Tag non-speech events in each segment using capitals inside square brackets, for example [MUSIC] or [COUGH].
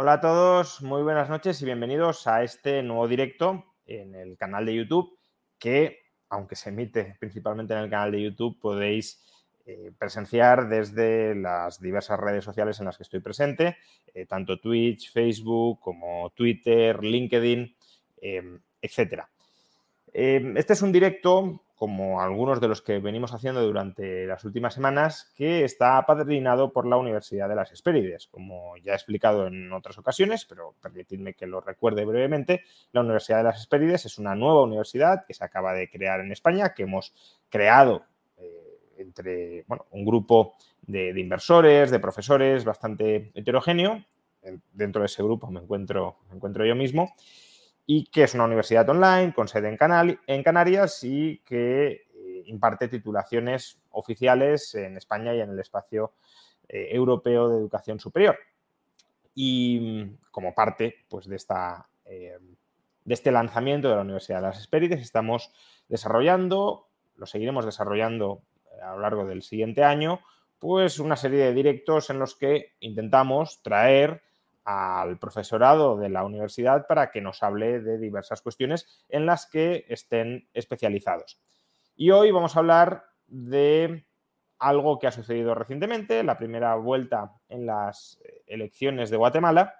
Hola a todos, muy buenas noches y bienvenidos a este nuevo directo en el canal de YouTube que, aunque se emite principalmente en el canal de YouTube, podéis eh, presenciar desde las diversas redes sociales en las que estoy presente, eh, tanto Twitch, Facebook como Twitter, LinkedIn, eh, etc. este es un directo, como algunos de los que venimos haciendo durante las últimas semanas, que está apadrinado por la Universidad de las Hespérides. Como ya he explicado en otras ocasiones, pero permitidme que lo recuerde brevemente, la Universidad de las Hespérides es una nueva universidad que se acaba de crear en España, que hemos creado entre un grupo de, inversores, de profesores bastante heterogéneo. Dentro de ese grupo me encuentro, me encuentro yo mismo y que es una universidad online con sede en, Canarias y que eh, imparte titulaciones oficiales en España y en el espacio eh, europeo de educación superior. Y mm, como parte pues, de, esta, eh, de este lanzamiento de la Universidad de las Hespérides estamos desarrollando, lo seguiremos desarrollando a lo largo del siguiente año, pues una serie de directos en los que intentamos traer al profesorado de la universidad para que nos hable de diversas cuestiones en las que estén especializados. Y hoy vamos a hablar de algo que ha sucedido recientemente, la primera vuelta en las elecciones de Guatemala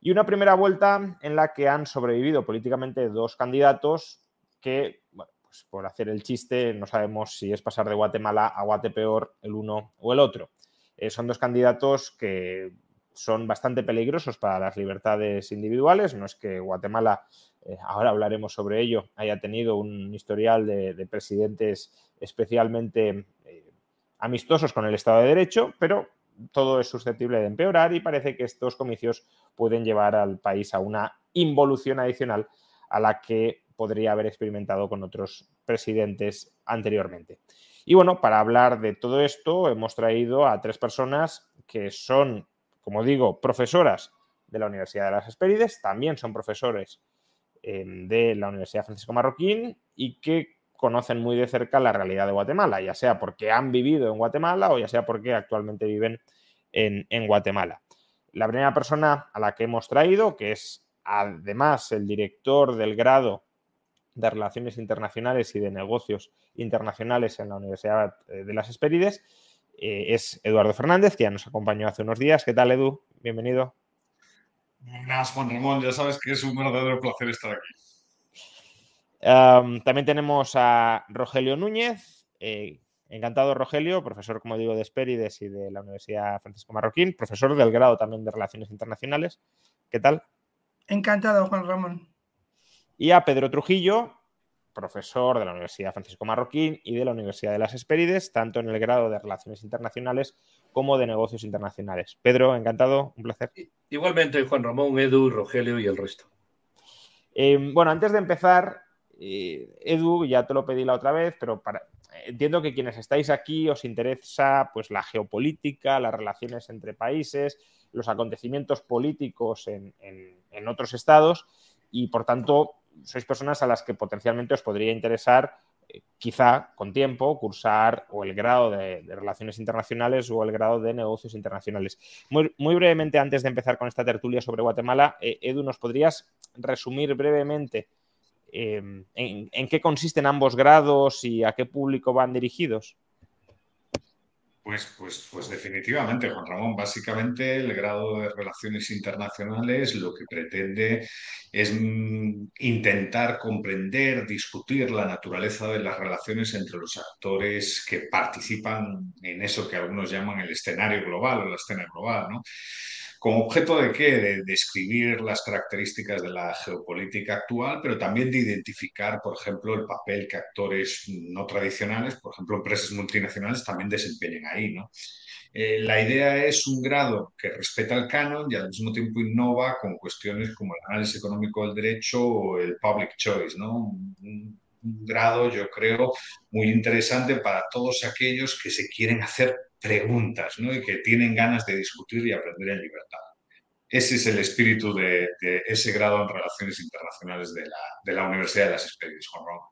y una primera vuelta en la que han sobrevivido políticamente dos candidatos que pues, por hacer el chiste, no sabemos si es pasar de Guatemala a Guatepeor el uno o el otro. Eh, son dos candidatos que son bastante peligrosos para las libertades individuales. No es que Guatemala, eh, ahora hablaremos sobre ello, haya tenido un historial de, presidentes especialmente eh, amistosos con el Estado de Derecho, pero todo es susceptible de empeorar y parece que estos comicios pueden llevar al país a una involución adicional a la que podría haber experimentado con otros presidentes anteriormente. Y bueno, para hablar de todo esto hemos traído a tres personas que son, como digo, profesoras de la Universidad de las Hespérides, también son profesores em, de la Universidad Francisco Marroquín y que conocen muy de cerca la realidad de Guatemala, ya sea porque han vivido en Guatemala o ya sea porque actualmente viven en, Guatemala. La primera persona a la que hemos traído, que es además el director del grado de Relaciones Internacionales y de Negocios Internacionales en la Universidad eh, de las Esperides. Eh, es Eduardo Fernández, que ya nos acompañó hace unos días. ¿Qué tal, Edu? Bienvenido. Buenas, Juan Ramón. Ya sabes que es un verdadero placer estar aquí. también tenemos a Rogelio Núñez. Eh, encantado, Rogelio, profesor, como digo, de Esperides y de la Universidad Francisco Marroquín, profesor del grado también de Relaciones Internacionales. ¿Qué tal? Encantado, Juan Ramón y a Pedro Trujillo, profesor de la Universidad Francisco Marroquín y de la Universidad de las Espérides, tanto en el grado de Relaciones Internacionales como de Negocios Internacionales. Pedro, encantado, un placer. Igualmente, Juan Ramón, Edu, Rogelio y el resto. Em, bueno, antes de empezar, eh, Edu, ya te lo pedí la otra vez, pero entiendo que quienes estáis aquí os interesa pues, la geopolítica, las relaciones entre países, los acontecimientos políticos en, en otros estados y, por tanto, sois personas a las que potencialmente os podría interesar, eh, quizá con tiempo, cursar o el grado de, Relaciones Internacionales o el grado de Negocios Internacionales. Muy, brevemente, antes de empezar con esta tertulia sobre Guatemala, eh, Edu, ¿nos podrías resumir brevemente em, en qué consisten ambos grados y a qué público van dirigidos? Pues, pues, pues definitivamente, Juan Ramón. Básicamente el grado de relaciones internacionales lo que pretende es mm, intentar comprender, discutir la naturaleza de las relaciones entre los actores que participan en eso que algunos llaman el escenario global o la escena global, ¿no? ¿Con objeto de qué? De describir las características de la geopolítica actual, pero también de identificar, por ejemplo, el papel que actores no tradicionales, por ejemplo, empresas multinacionales, también desempeñen ahí, ¿no? Eh, la idea es un grado que respeta el canon y al mismo tiempo innova con cuestiones como el análisis económico del derecho o el public choice, ¿no? Un, grado, yo creo, muy interesante para todos aquellos que se quieren hacer preguntas ¿no? y que tienen ganas de discutir y aprender en libertad. Ese es el espíritu de, ese grado en Relaciones Internacionales de la, Universidad de las Experiencias, Juan Ramón.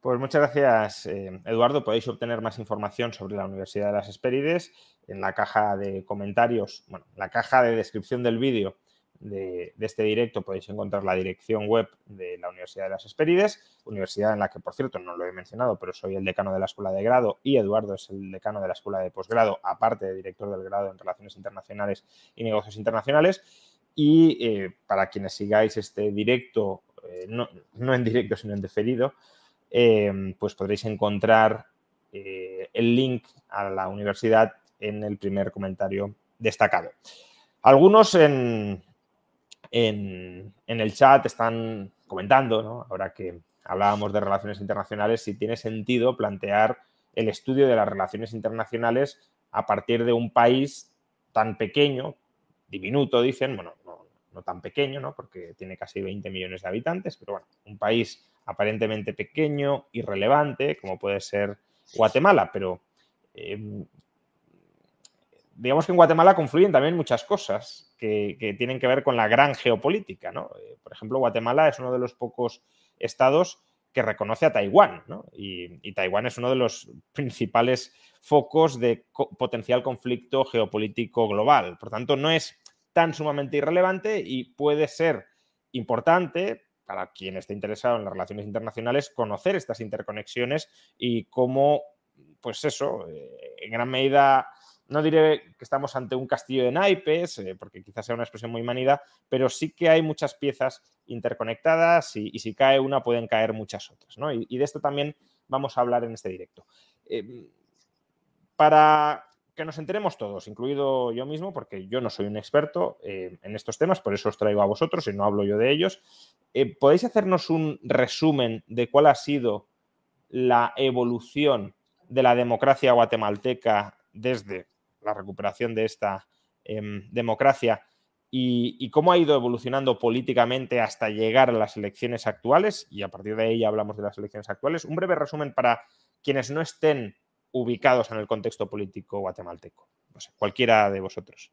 Pues muchas gracias, eh, Eduardo. Podéis obtener más información sobre la Universidad de las Espérides en la caja de comentarios, bueno, la caja de descripción del vídeo de, este directo podéis encontrar la dirección web de la Universidad de las Espérides, universidad en la que, por cierto, no lo he mencionado, pero soy el decano de la Escuela de Grado y Eduardo es el decano de la Escuela de Posgrado, aparte de director del grado en Relaciones Internacionales y Negocios Internacionales. Y eh, para quienes sigáis este directo, eh, no, no, en directo, sino en deferido, eh, pues podréis encontrar el link a la universidad en el primer comentario destacado. Algunos en, en, en el chat están comentando, ¿no? ahora que hablábamos de relaciones internacionales, si tiene sentido plantear el estudio de las relaciones internacionales a partir de un país tan pequeño, diminuto, dicen, bueno, no, no tan pequeño, ¿no? porque tiene casi 20 millones de habitantes, pero bueno, un país aparentemente pequeño, irrelevante, como puede ser Guatemala, pero eh, digamos que en Guatemala confluyen también muchas cosas que, tienen que ver con la gran geopolítica. ¿no? Eh, por ejemplo, Guatemala es uno de los pocos estados que reconoce a Taiwán, ¿no? y, Taiwán es uno de los principales focos de potencial conflicto geopolítico global. Por tanto, no es tan sumamente irrelevante y puede ser importante para quien esté interesado en las relaciones internacionales conocer estas interconexiones y cómo, pues eso, eh, en gran medida no diré que estamos ante un castillo de naipes, eh, porque quizás sea una expresión muy manida, pero sí que hay muchas piezas interconectadas y, si cae una pueden caer muchas otras. ¿no? Y, de esto también vamos a hablar en este directo. Eh, para que nos enteremos todos, incluido yo mismo, porque yo no soy un experto eh, en estos temas, por eso os traigo a vosotros y no hablo yo de ellos, ¿podéis hacernos un resumen de cuál ha sido la evolución de la democracia guatemalteca desde la recuperación de esta eh, democracia y, y, cómo ha ido evolucionando políticamente hasta llegar a las elecciones actuales, y a partir de ahí ya hablamos de las elecciones actuales. Un breve resumen para quienes no estén ubicados en el contexto político guatemalteco. No sé, cualquiera de vosotros.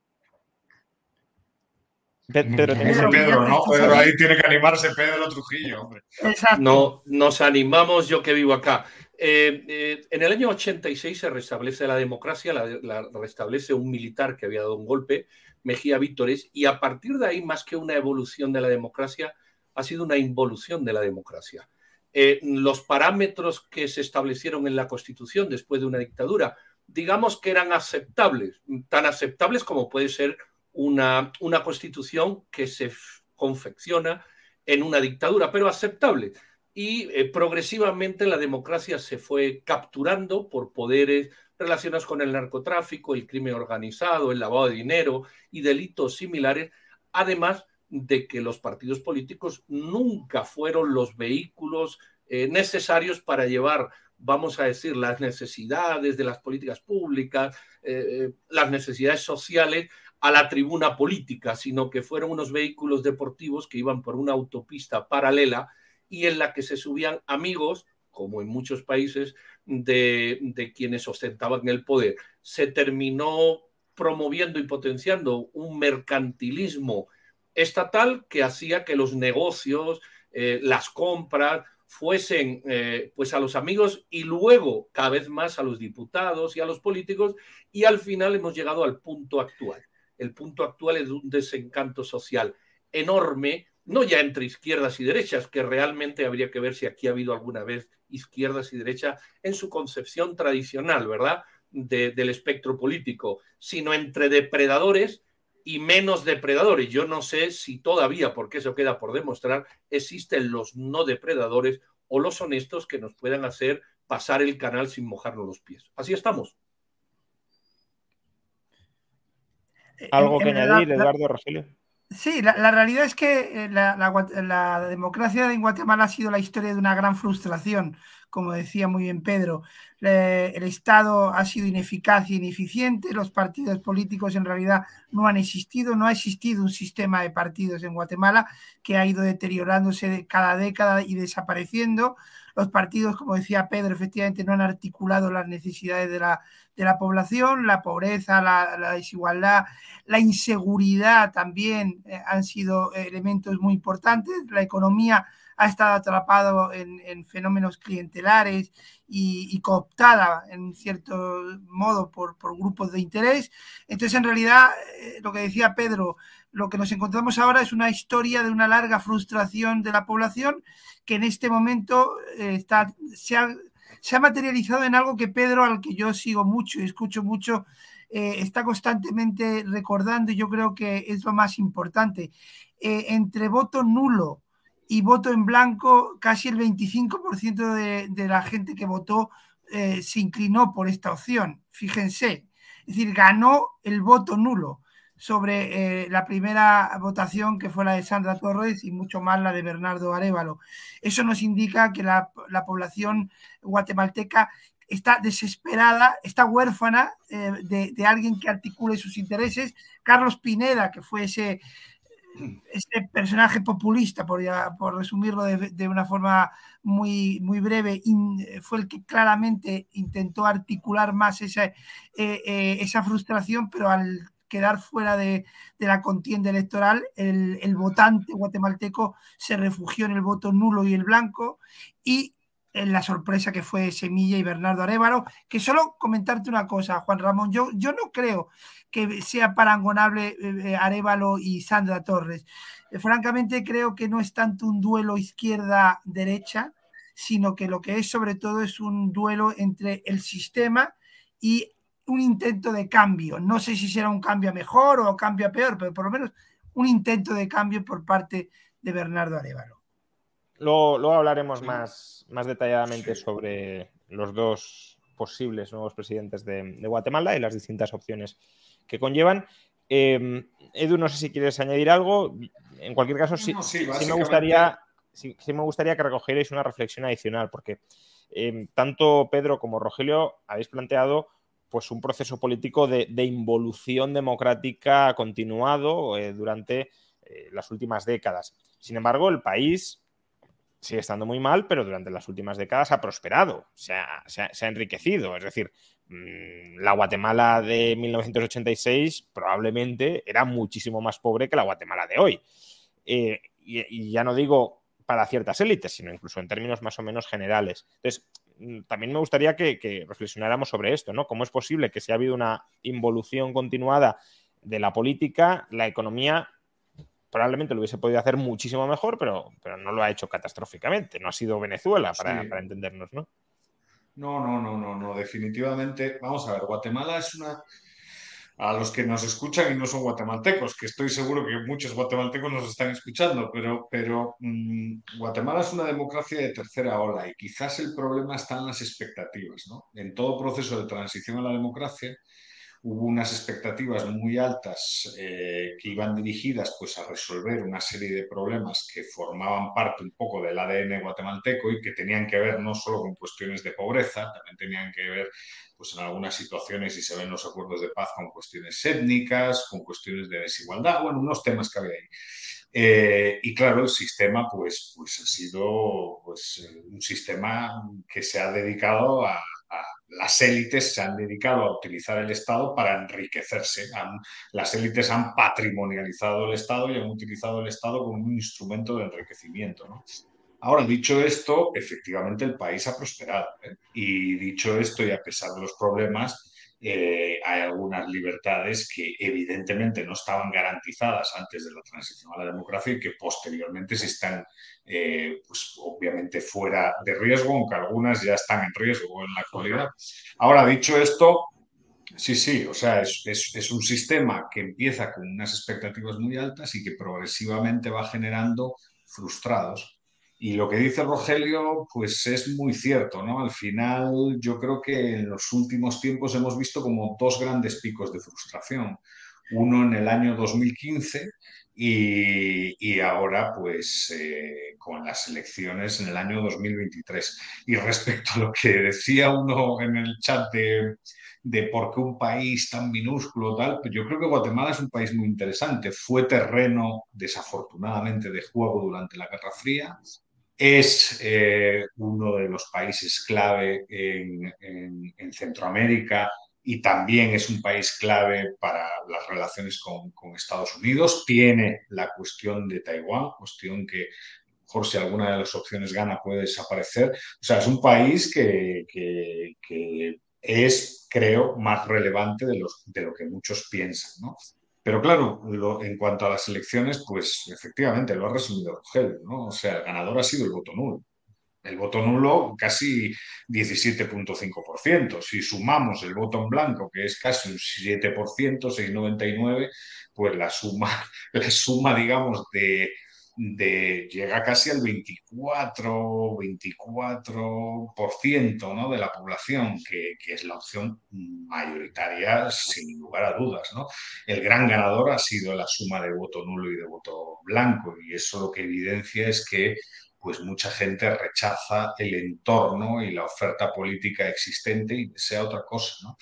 Pedro, Pedro, Pedro, ¿no? Pedro, ahí tiene que animarse Pedro Trujillo, hombre. Exacto. No, nos animamos yo que vivo acá. Eh, eh, en el año 86 se restablece la democracia, la, restablece un militar que había dado un golpe, Mejía Vítores, y a partir de ahí, más que una evolución de la democracia, ha sido una involución de la democracia. Eh, los parámetros que se establecieron en la Constitución después de una dictadura, digamos que eran aceptables, tan aceptables como puede ser una, una constitución que se confecciona en una dictadura, pero aceptable y eh, progresivamente la democracia se fue capturando por poderes relacionados con el narcotráfico, el crimen organizado, el lavado de dinero y delitos similares, además de que los partidos políticos nunca fueron los vehículos eh, necesarios para llevar, vamos a decir, las necesidades de las políticas públicas, eh, las necesidades sociales a la tribuna política, sino que fueron unos vehículos deportivos que iban por una autopista paralela y en la que se subían amigos, como en muchos países, de, quienes ostentaban el poder. Se terminó promoviendo y potenciando un mercantilismo estatal que hacía que los negocios, eh, las compras, fuesen eh, pues a los amigos y luego cada vez más a los diputados y a los políticos y al final hemos llegado al punto actual. El punto actual es un desencanto social enorme no ya entre izquierdas y derechas, que realmente habría que ver si aquí ha habido alguna vez izquierdas y derechas en su concepción tradicional, ¿verdad? De, del espectro político, sino entre depredadores y menos depredadores. Yo no sé si todavía, porque eso queda por demostrar, existen los no depredadores o los honestos que nos puedan hacer pasar el canal sin mojarnos los pies. Así estamos. ¿Algo que añadir, Eduardo Rogelio? Sí, la, realidad es que eh, la, democracia en Guatemala ha sido la historia de una gran frustración, como decía muy bien Pedro. el Estado ha sido ineficaz y ineficiente, los partidos políticos en realidad no han existido, no ha existido un sistema de partidos en Guatemala que ha ido deteriorándose cada década y desapareciendo. Los partidos, como decía Pedro, efectivamente no han articulado las necesidades de la, de la población, la pobreza, la, desigualdad, la inseguridad también eh, han sido elementos muy importantes. La economía ha estado atrapado en, fenómenos clientelares y, cooptada en cierto modo por, grupos de interés. Entonces, en realidad, eh, lo que decía Pedro, lo que nos encontramos ahora es una historia de una larga frustración de la población que en este momento eh, está, se, ha, materializado en algo que Pedro, al que yo sigo mucho y escucho mucho, eh, está constantemente recordando y yo creo que es lo más importante. Entre voto nulo y voto en blanco, casi el 25% de, de, la gente que votó se inclinó por esta opción. Fíjense, es decir, ganó el voto nulo sobre eh, la primera votación que fue la de Sandra Torres y mucho más la de Bernardo Arevalo. Eso nos indica que la, población guatemalteca está desesperada, está huérfana eh, de, alguien que articule sus intereses. Carlos Pineda, que fue ese, ese personaje populista, por, por resumirlo de, una forma muy, muy breve, fue el que claramente intentó articular más esa, eh, esa frustración, pero al quedar fuera de, la contienda electoral, el, votante guatemalteco se refugió en el voto nulo y el blanco y en la sorpresa que fue Semilla y Bernardo Arevalo, que solo comentarte una cosa, Juan Ramón, yo, yo no creo que sea parangonable eh, eh, Arevalo y Sandra Torres. Eh, francamente creo que no es tanto un duelo izquierda-derecha, sino que lo que es sobre todo es un duelo entre el sistema y un intento de cambio. No sé si será un cambio mejor o cambio a peor, pero por lo menos un intento de cambio por parte de Bernardo Arevalo. Luego, hablaremos más, más detalladamente sobre los dos posibles nuevos presidentes de, Guatemala y las distintas opciones que conllevan. Em, Edu, no sé si quieres añadir algo. En cualquier caso, sí, me, gustaría, sí, me gustaría que recogierais una reflexión adicional, porque em, tanto Pedro como Rogelio habéis planteado pues un proceso político de, involución democrática continuado eh, durante eh, las últimas décadas. Sin embargo, el país sigue estando muy mal, pero durante las últimas décadas ha prosperado, se ha, enriquecido. Es decir, mm, la Guatemala de 1986 probablemente era muchísimo más pobre que la Guatemala de hoy. Eh, y, ya no digo para ciertas élites, sino incluso en términos más o menos generales. Entonces, Mm, también me gustaría que, reflexionáramos sobre esto, ¿no? ¿Cómo es posible que si ha habido una involución continuada de la política, la economía probablemente lo hubiese podido hacer muchísimo mejor, pero, pero no lo ha hecho catastróficamente. No ha sido Venezuela, para, para entendernos, ¿no? No, no, no, no, no, definitivamente. Vamos a ver, Guatemala es una, a los que nos escuchan y no son guatemaltecos, que estoy seguro que muchos guatemaltecos nos están escuchando, pero, pero mm, Guatemala es una democracia de tercera ola y quizás el problema está en las expectativas. ¿no? En todo proceso de transición a la democracia hubo unas expectativas muy altas eh, que iban dirigidas pues, a resolver una serie de problemas que formaban parte un poco del ADN guatemalteco y que tenían que ver no solo con cuestiones de pobreza, también tenían que ver pues en algunas situaciones, si se ven los acuerdos de paz, con cuestiones étnicas, con cuestiones de desigualdad, bueno, unos temas que había ahí. Eh, y claro, el sistema pues, pues ha sido pues, un sistema que se ha dedicado a, las élites se han dedicado a utilizar el Estado para enriquecerse. las élites han patrimonializado el Estado y han utilizado el Estado como un instrumento de enriquecimiento. ¿no? Ahora, dicho esto, efectivamente el país ha prosperado. ¿eh? Y dicho esto, y a pesar de los problemas, eh, hay algunas libertades que evidentemente no estaban garantizadas antes de la transición a la democracia y que posteriormente se están, eh, pues obviamente fuera de riesgo, aunque algunas ya están en riesgo en la actualidad. Ahora, dicho esto, sí, sí, o sea, es, es un sistema que empieza con unas expectativas muy altas y que progresivamente va generando frustrados y lo que dice Rogelio, pues es muy cierto, ¿no? Al final, yo creo que en los últimos tiempos hemos visto como dos grandes picos de frustración. uno en el año 2015 y, ahora pues eh, con las elecciones en el año 2023. Y respecto a lo que decía uno en el chat de, de por qué un país tan minúsculo tal, pues yo creo que Guatemala es un país muy interesante. Fue terreno, desafortunadamente, de juego durante la Guerra Fría. Es eh, uno de los países clave en, en Centroamérica y también es un país clave para las relaciones con, Estados Unidos. Tiene la cuestión de Taiwán, cuestión que mejor si alguna de las opciones gana puede desaparecer. O sea, es un país que, es, creo, más relevante de, los, de lo que muchos piensan, ¿no? Pero claro, en cuanto a las elecciones, pues efectivamente lo ha resumido Rogel, ¿no? O sea, el ganador ha sido el voto nulo el voto nulo casi 17.5%. Si sumamos el voto en blanco, que es casi un 7%, 6,99%, pues la suma, [LAUGHS] la suma digamos, de, de, llega casi al 24, 24% ¿no? de la población, que, que, es la opción mayoritaria sin lugar a dudas. ¿no? El gran ganador ha sido la suma de voto nulo y de voto blanco, y eso lo que evidencia es que pues mucha gente rechaza el entorno y la oferta política existente y desea otra cosa, ¿no?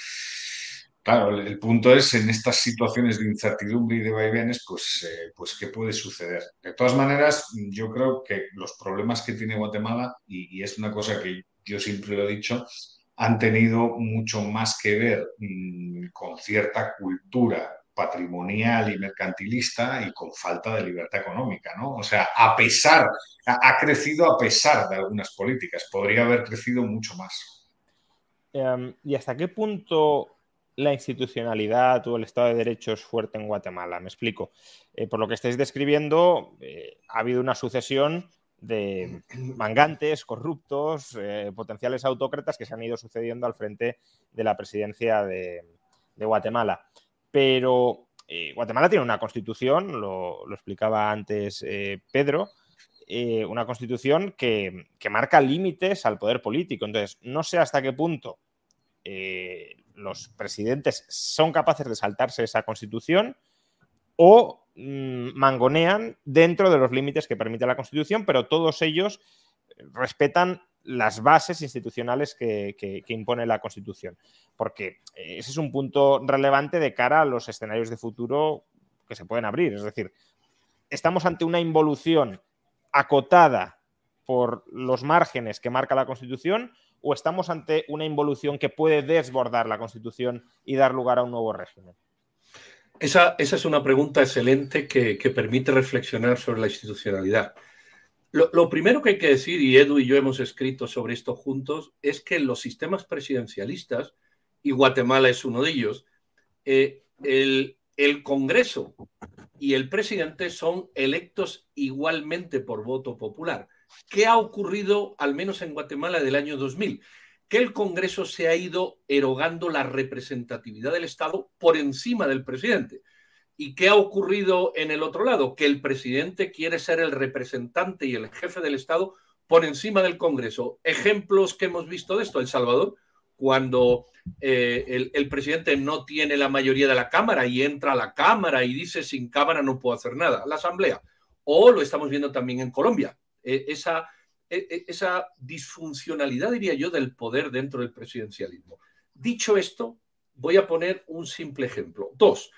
Claro, el, punto es en estas situaciones de incertidumbre y de vaivenes, pues, eh, pues qué puede suceder. De todas maneras, yo creo que los problemas que tiene Guatemala, y, es una cosa que yo siempre lo he dicho, han tenido mucho más que ver mm, con cierta cultura patrimonial y mercantilista y con falta de libertad económica, ¿no? O sea, a pesar, ha, crecido a pesar de algunas políticas, podría haber crecido mucho más. Em, ¿Y hasta qué punto la institucionalidad o el Estado de Derecho es fuerte en Guatemala? Me explico. Eh, por lo que estáis describiendo, eh, ha habido una sucesión de [CLEARS THROAT] mangantes, corruptos, eh, potenciales autócratas que se han ido sucediendo al frente de la presidencia de Guatemala pero Guatemala tiene una constitución, lo, explicaba antes Pedro, una constitución que, marca límites al poder político. Entonces, no sé hasta qué punto los presidentes son capaces de saltarse esa constitución o mm, mangonean dentro de los límites que permite la constitución, pero todos ellos respetan las bases institucionales que, impone la Constitución. Porque ese es un punto relevante de cara a los escenarios de futuro que se pueden abrir. Es decir, estamos ante una involución acotada por los márgenes que marca la Constitución o estamos ante una involución que puede desbordar la Constitución y dar lugar a un nuevo régimen? Esa, es una pregunta excelente que permite reflexionar sobre la institucionalidad. Lo, primero que hay que decir, y Edu y yo hemos escrito sobre esto juntos, es que los sistemas presidencialistas, y Guatemala es uno de ellos, eh, el, el Congreso y el presidente son electos igualmente por voto popular. ¿Qué ha ocurrido, al menos en Guatemala, del año 2000? Que el Congreso se ha ido erogando la representatividad del Estado por encima del presidente. ¿Y qué ha ocurrido en el otro lado? Que el presidente quiere ser el representante y el jefe del Estado por encima del Congreso. Ejemplos que hemos visto de esto, El Salvador, cuando eh, el, presidente no tiene la mayoría de la Cámara y entra a la Cámara y dice sin Cámara no puedo hacer nada, la Asamblea. O lo estamos viendo también en Colombia, e, esa, e, e, esa disfuncionalidad, diría yo, del poder dentro del presidencialismo. Dicho esto, voy a poner un simple ejemplo. Dos,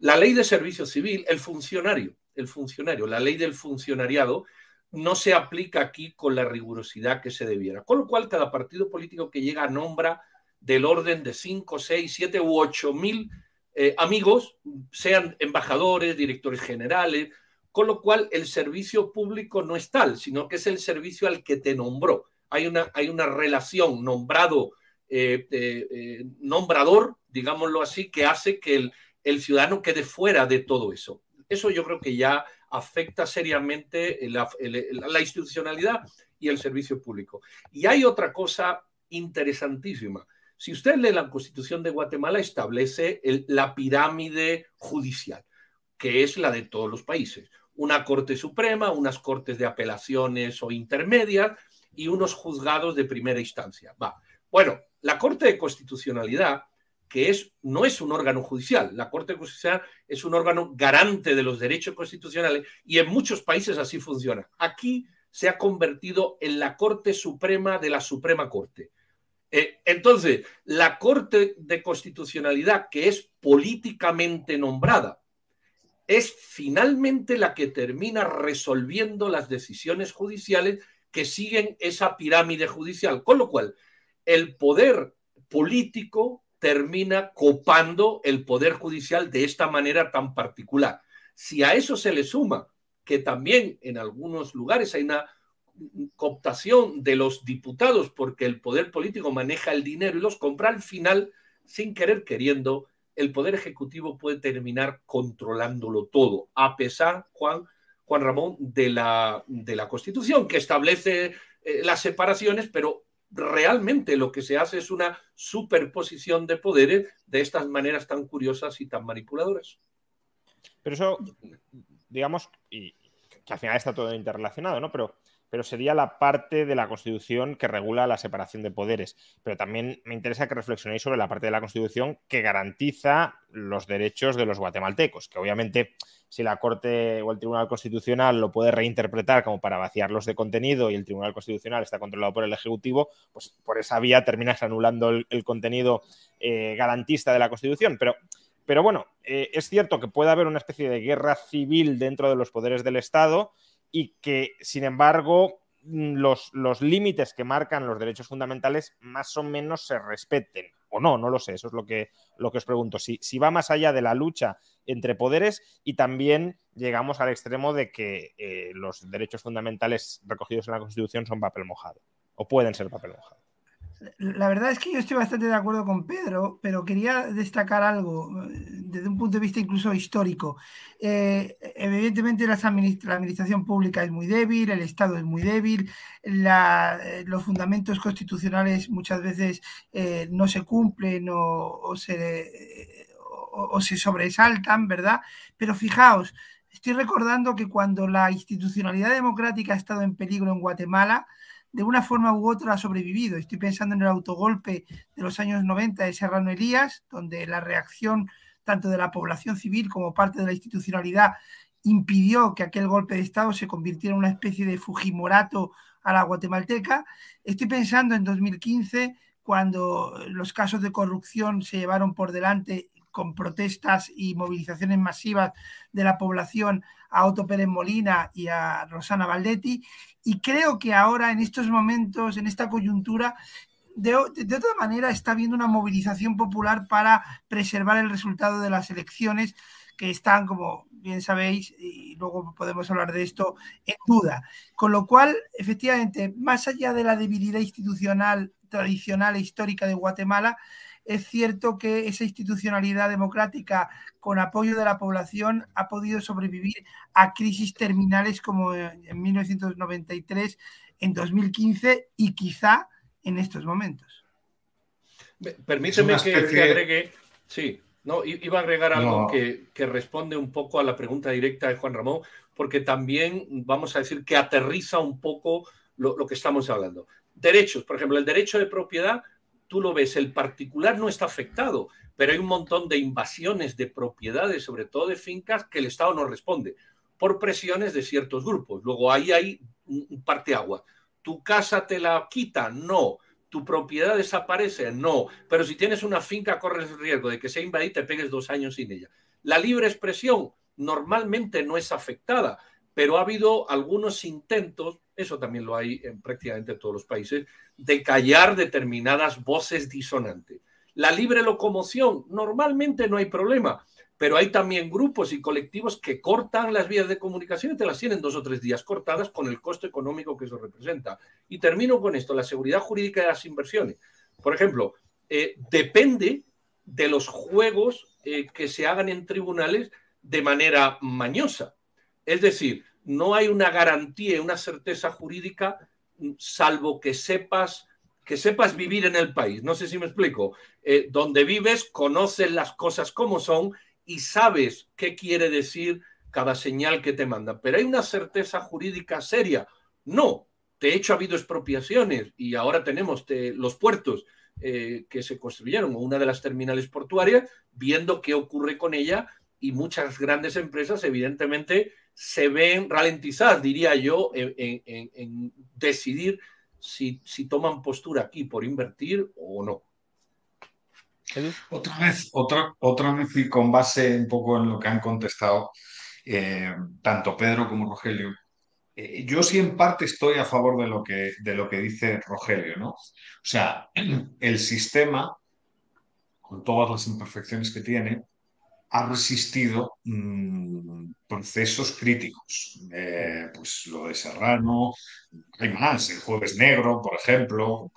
la ley de servicio civil, el funcionario, el funcionario, la ley del funcionariado no se aplica aquí con la rigurosidad que se debiera. Con lo cual, cada partido político que llega nombra del orden de 5, 6, 7 u 8 mil eh, amigos, sean embajadores, directores generales, con lo cual el servicio público no es tal, sino que es el servicio al que te nombró. Hay una, hay una relación nombrado, eh, eh, nombrador, digámoslo así, que hace que el ciudadano quede fuera de todo eso. Eso yo creo que ya afecta seriamente la, institucionalidad y el servicio público. Y hay otra cosa interesantísima. Si usted lee la Constitución de Guatemala, establece la pirámide judicial, que es la de todos los países. Una Corte Suprema, unas Cortes de Apelaciones o intermedias y unos juzgados de primera instancia. Va. Bueno, la Corte de Constitucionalidad que es, no es un órgano judicial. La Corte Constitucional es un órgano garante de los derechos constitucionales y en muchos países así funciona. Aquí se ha convertido en la Corte Suprema de la Suprema Corte. Eh, entonces, la Corte de Constitucionalidad, que es políticamente nombrada, es finalmente la que termina resolviendo las decisiones judiciales que siguen esa pirámide judicial. Con lo cual, el poder político termina copando el poder judicial de esta manera tan particular. Si a eso se le suma que también en algunos lugares hay una cooptación de los diputados porque el poder político maneja el dinero y los compra, al final, sin querer queriendo, el poder ejecutivo puede terminar controlándolo todo, a pesar, Juan, Juan Ramón, de la, de la Constitución, que establece eh, las separaciones, pero realmente lo que se hace es una superposición de poderes de estas maneras tan curiosas y tan manipuladoras. Pero eso, digamos, y que al final está todo interrelacionado, ¿no? Pero pero sería la parte de la Constitución que regula la separación de poderes. Pero también me interesa que reflexionéis sobre la parte de la Constitución que garantiza los derechos de los guatemaltecos, que obviamente si la Corte o el Tribunal Constitucional lo puede reinterpretar como para vaciarlos de contenido y el Tribunal Constitucional está controlado por el Ejecutivo, pues por esa vía terminas anulando el, contenido eh, garantista de la Constitución. Pero pero bueno, eh, es cierto que puede haber una especie de guerra civil dentro de los poderes del Estado y que, sin embargo, mm, los, los límites que marcan los derechos fundamentales más o menos se respeten. O no, no lo sé, eso es lo que, lo que os pregunto. Si, si va más allá de la lucha entre poderes y también llegamos al extremo de que eh, los derechos fundamentales recogidos en la Constitución son papel mojado, o pueden ser papel mojado. La verdad es que yo estoy bastante de acuerdo con Pedro, pero quería destacar algo eh, desde un punto de vista incluso histórico. Eh, evidentemente la administración pública es muy débil, el Estado es muy débil, eh, los fundamentos constitucionales muchas veces no se cumplen o, o se sobresaltan, ¿verdad? Pero fijaos, estoy recordando que cuando la institucionalidad democrática ha estado en peligro en Guatemala, de una forma u otra ha sobrevivido. Estoy pensando en el autogolpe de los años 90 de Serrano Elías, donde la reacción tanto de la población civil como parte de la institucionalidad impidió que aquel golpe de Estado se convirtiera en una especie de Fujimorato a la guatemalteca. Estoy pensando en 2015, cuando los casos de corrupción se llevaron por delante con protestas y movilizaciones masivas de la población a Otto Pérez Molina y a Rosana Valdetti. Y creo que ahora, en estos momentos, en esta coyuntura, de, otra manera está habiendo una movilización popular para preservar el resultado de las elecciones que están, como bien sabéis, y luego podemos hablar de esto, en duda. Con lo cual, efectivamente, más allá de la debilidad institucional tradicional e histórica de Guatemala, es cierto que esa institucionalidad democrática con apoyo de la población ha podido sobrevivir a crisis terminales como en 1993, en 2015 y quizá en estos momentos. Permíteme que, agregue, sí, no, iba a agregar algo que, responde un poco a la pregunta directa de Juan Ramón, porque también vamos a decir que aterriza un poco lo que estamos hablando. Derechos, por ejemplo, el derecho de propiedad tú lo ves, el particular no está afectado, pero hay un montón de invasiones de propiedades, sobre todo de fincas, que el Estado no responde por presiones de ciertos grupos. Luego ahí hay un agua. ¿Tu casa te la quita? No. ¿Tu propiedad desaparece? No. Pero si tienes una finca, corres el riesgo de que sea invadida y te pegues dos años sin ella. La libre expresión normalmente no es afectada, pero ha habido algunos intentos, eso también lo hay en prácticamente todos los países, de callar determinadas voces disonantes. La libre locomoción, normalmente no hay problema, pero hay también grupos y colectivos que cortan las vías de comunicación y te las tienen dos o tres días cortadas con el costo económico que eso representa. Y termino con esto, la seguridad jurídica de las inversiones. Por ejemplo, eh, depende de los juegos eh, que se hagan en tribunales de manera mañosa. Es decir, no hay una garantía, una certeza jurídica, salvo que sepas que sepas vivir en el país. No sé si me explico. Eh, donde vives, conoces las cosas como son y sabes qué quiere decir cada señal que te mandan. Pero hay una certeza jurídica seria. No. De hecho, ha habido expropiaciones y ahora tenemos los puertos. eh, que se construyeron, una de las terminales portuarias, viendo qué ocurre con ella y muchas grandes empresas evidentemente se ven ralentizadas, diría yo, en, decidir si, si, toman postura aquí por invertir o no. Otra vez, otra, otra vez y con base un poco en lo que han contestado eh, tanto Pedro como Rogelio, eh, yo sí en parte estoy a favor de lo que, de lo que dice Rogelio, ¿no? O sea, [CLEARS THROAT] el sistema, con todas las imperfecciones que tiene, ha resistido mm, procesos críticos. Eh, pues lo de Serrano, hay más, el Jueves Negro, por ejemplo,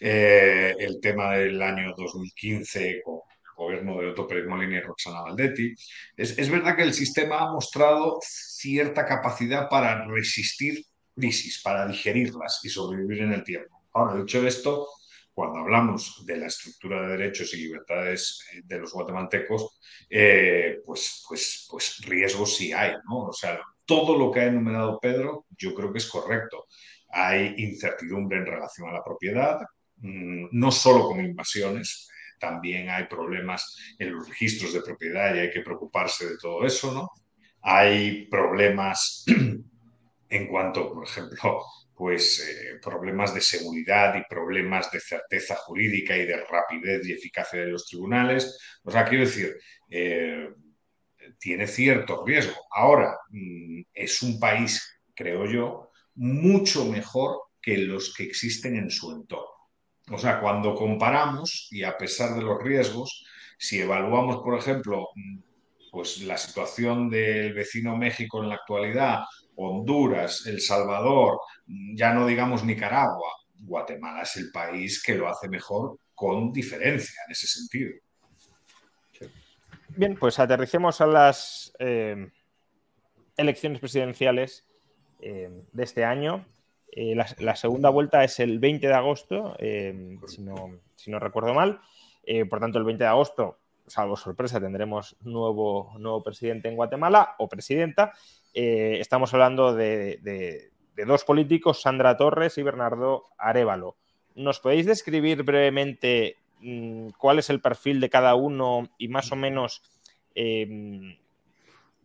eh, el tema del año 2015 con el gobierno de Otto Pérez Molina y Roxana Valdetti. Es, es verdad que el sistema ha mostrado cierta capacidad para resistir crisis, para digerirlas y sobrevivir en el tiempo. Ahora, dicho esto, cuando hablamos de la estructura de derechos y libertades eh, de los guatemaltecos, eh, pues, pues, pues riesgos sí hay, ¿no? O sea, todo lo que ha enumerado Pedro yo creo que es correcto. Hay incertidumbre en relación a la propiedad, mm, no solo con invasiones, también hay problemas en los registros de propiedad y hay que preocuparse de todo eso, ¿no? Hay problemas [CLEARS THROAT] en cuanto, por ejemplo, pues eh, problemas de seguridad y problemas de certeza jurídica y de rapidez y eficacia de los tribunales. O sea, quiero decir, eh, tiene cierto riesgo. Ahora, mm, es un país, creo yo, mucho mejor que los que existen en su entorno. O sea, cuando comparamos, y a pesar de los riesgos, si evaluamos, por ejemplo, mm, pues la situación del vecino México en la actualidad Honduras, El Salvador, ya no digamos Nicaragua, Guatemala es el país que lo hace mejor con diferencia en ese sentido. Bien, pues aterricemos a las eh, elecciones presidenciales eh, de este año. Eh, la, segunda vuelta es el 20 de agosto, si no, si, no, recuerdo mal. por tanto, el 20 de agosto, salvo sorpresa, tendremos nuevo, nuevo presidente en Guatemala o presidenta. Eh, estamos hablando de, dos políticos, Sandra Torres y Bernardo Arevalo. ¿Nos podéis describir brevemente mm, cuál es el perfil de cada uno y más o menos em,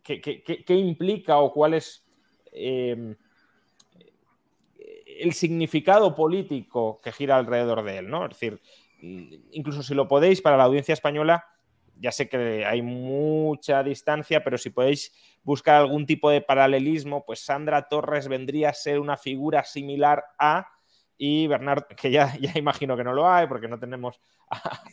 qué, implica o cuál es em, el significado político que gira alrededor de él? ¿no? Es decir, mm, incluso si lo podéis, para la audiencia española, ya sé que hay mucha distancia, pero si podéis buscar algún tipo de paralelismo, pues Sandra Torres vendría a ser una figura similar a y Bernardo, que ya, [LAUGHS] ya imagino que no lo hay, porque no tenemos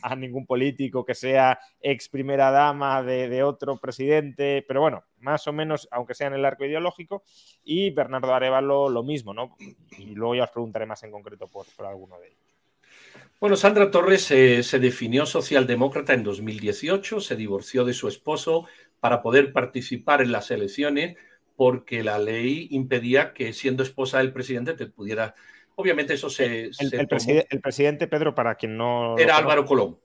a, ningún político que sea ex primera dama de, otro presidente, pero bueno, más o menos, aunque sea en el arco ideológico, y Bernardo Arevalo lo mismo, ¿no? Y luego ya os preguntaré más en concreto por, por alguno de ellos. Bueno, Sandra Torres se definió socialdemócrata en 2018, se divorció de su esposo para poder participar en las elecciones porque la ley impedía que siendo esposa del presidente te pudiera... Obviamente eso se... El, presidente Pedro, para quien no... Era Álvaro Colón.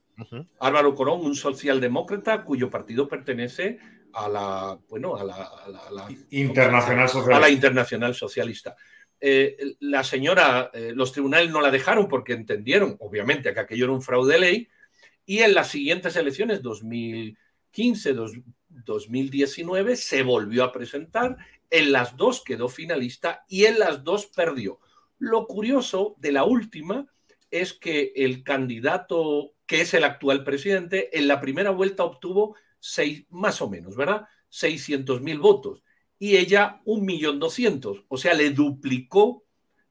Álvaro Colón, un socialdemócrata cuyo partido pertenece a la, bueno, a la, Internacional Socialista. A la Internacional Socialista. Eh, la señora, eh, los tribunales no la dejaron porque entendieron, obviamente, que aquello era un fraude de ley, y en las siguientes elecciones, 2015, 2019, se volvió a presentar, en las dos quedó finalista y en las dos perdió. Lo curioso de la última es que el candidato, que es el actual presidente, en la primera vuelta obtuvo seis, más o menos, ¿verdad? 600 mil votos y ella un millón doscientos. O sea, le duplicó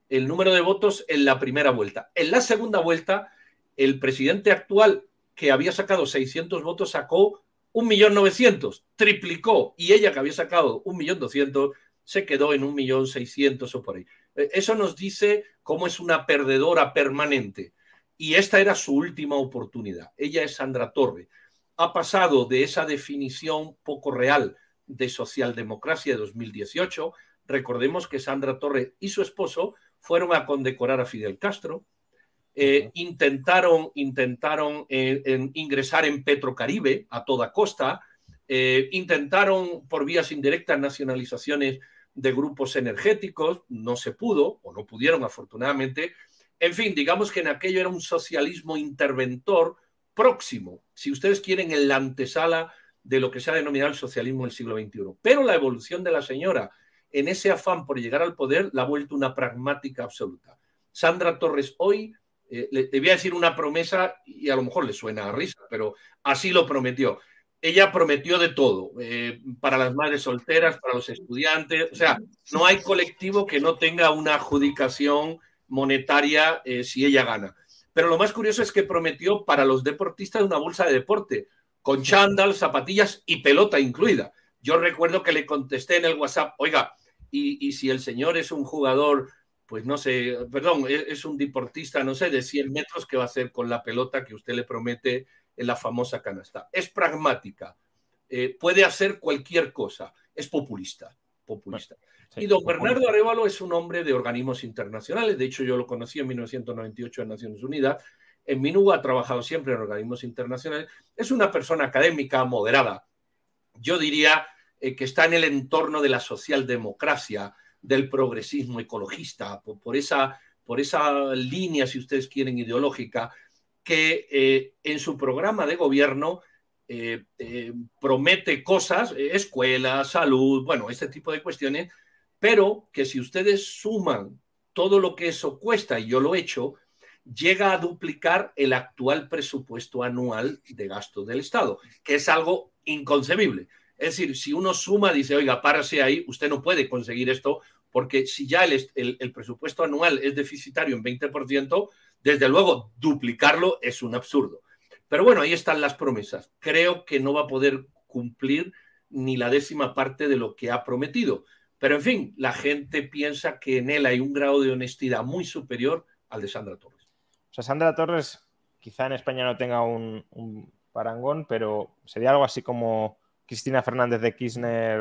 el número de votos en la primera vuelta. En la segunda vuelta, el presidente actual, que había sacado 600 votos, sacó un millón novecientos, triplicó, y ella, que había sacado un millón doscientos, se quedó en un millón seiscientos o por ahí. Eh, eso nos dice cómo es una perdedora permanente. Y esta era su última oportunidad. Ella es Sandra Torre. Ha pasado de esa definición poco real de Socialdemocracia de 2018. Recordemos que Sandra Torre y su esposo fueron a condecorar a Fidel Castro. Eh, intentaron intentaron eh, ingresar en Petrocaribe a toda costa, eh, intentaron por vías indirectas nacionalizaciones de grupos energéticos, no se pudo o no pudieron afortunadamente. En fin, digamos que en aquello era un socialismo interventor próximo, si ustedes quieren, en la antesala de lo que se ha denominado el socialismo del siglo XXI. Pero la evolución de la señora en ese afán por llegar al poder la ha vuelto una pragmática absoluta. Sandra Torres hoy, eh, le, a decir una promesa y a lo mejor le suena a risa, pero así lo prometió. Ella prometió de todo, eh, para las madres solteras, para los estudiantes, o sea, no hay colectivo que no tenga una adjudicación monetaria eh, si ella gana. Pero lo más curioso es que prometió para los deportistas una bolsa de deporte, con chándal, zapatillas y pelota incluida. Yo recuerdo que le contesté en el WhatsApp, oiga, y, si el señor es un jugador, pues no sé, perdón, e, es, un deportista, no sé, de 100 metros, ¿qué va a hacer con la pelota que usted le promete en la famosa canasta? Es pragmática, eh, puede hacer cualquier cosa, es populista, populista. y don Bernardo Arevalo es un hombre de organismos internacionales, de hecho yo lo conocí en 1998 en Naciones Unidas, en Minuga ha trabajado siempre en organismos internacionales, es una persona académica moderada, yo diría eh, que está en el entorno de la socialdemocracia, del progresismo ecologista, por, esa, por esa línea, si ustedes quieren, ideológica, que eh, en su programa de gobierno eh, promete cosas, escuela, salud, bueno, este tipo de cuestiones, pero que si ustedes suman todo lo que eso cuesta, y yo lo he hecho, llega a duplicar el actual presupuesto anual de gasto del Estado, que es algo inconcebible. Es decir, si uno suma, dice, oiga, párase ahí, usted no puede conseguir esto, porque si ya el, presupuesto anual es deficitario en 20%, desde luego duplicarlo es un absurdo. Pero bueno, ahí están las promesas. Creo que no va a poder cumplir ni la décima parte de lo que ha prometido. Pero en fin, la gente piensa que en él hay un grado de honestidad muy superior al de Sandra Torres. O sea, Sandra Torres quizá en España no tenga un parangón, pero sería algo así como Cristina Fernández de Kirchner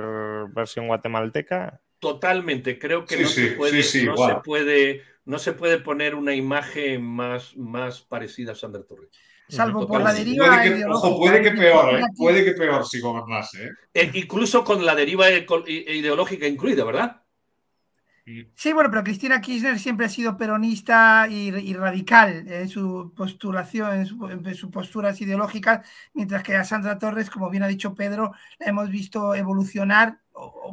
versión guatemalteca. Totalmente, creo que no, se, puede, no, se puede, poner una imagen más, más parecida a Sandra Torres. Salvo por la deriva puede que, Ojo, puede que peor, ¿eh? puede que peor si gobernase. ¿eh? Eh, incluso con la deriva ideológica incluida, ¿verdad? Sí, bueno, pero Cristina Kirchner siempre ha sido peronista y, radical en su postulación, en, sus posturas ideológicas, mientras que a Sandra Torres, como bien ha dicho Pedro, la hemos visto evolucionar,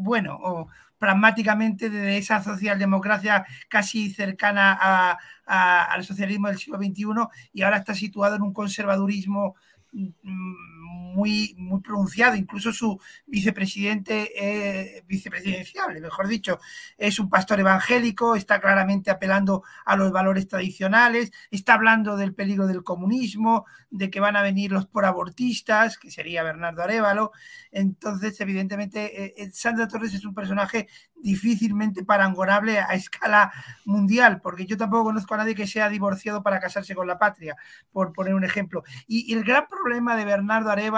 bueno, o pragmáticamente de esa socialdemocracia casi cercana al socialismo del siglo XXI y ahora está situado en un conservadurismo Mm, muy, muy pronunciado, incluso su vicepresidente, eh, vicepresidencial, mejor dicho, es un pastor evangélico, está claramente apelando a los valores tradicionales, está hablando del peligro del comunismo, de que van a venir los porabortistas, que sería Bernardo Arevalo. Entonces, evidentemente, eh, eh, Sandra Torres es un personaje difícilmente parangonable a escala mundial, porque yo tampoco conozco a nadie que sea divorciado para casarse con la patria, por poner un ejemplo. Y, el gran problema de Bernardo Arevalo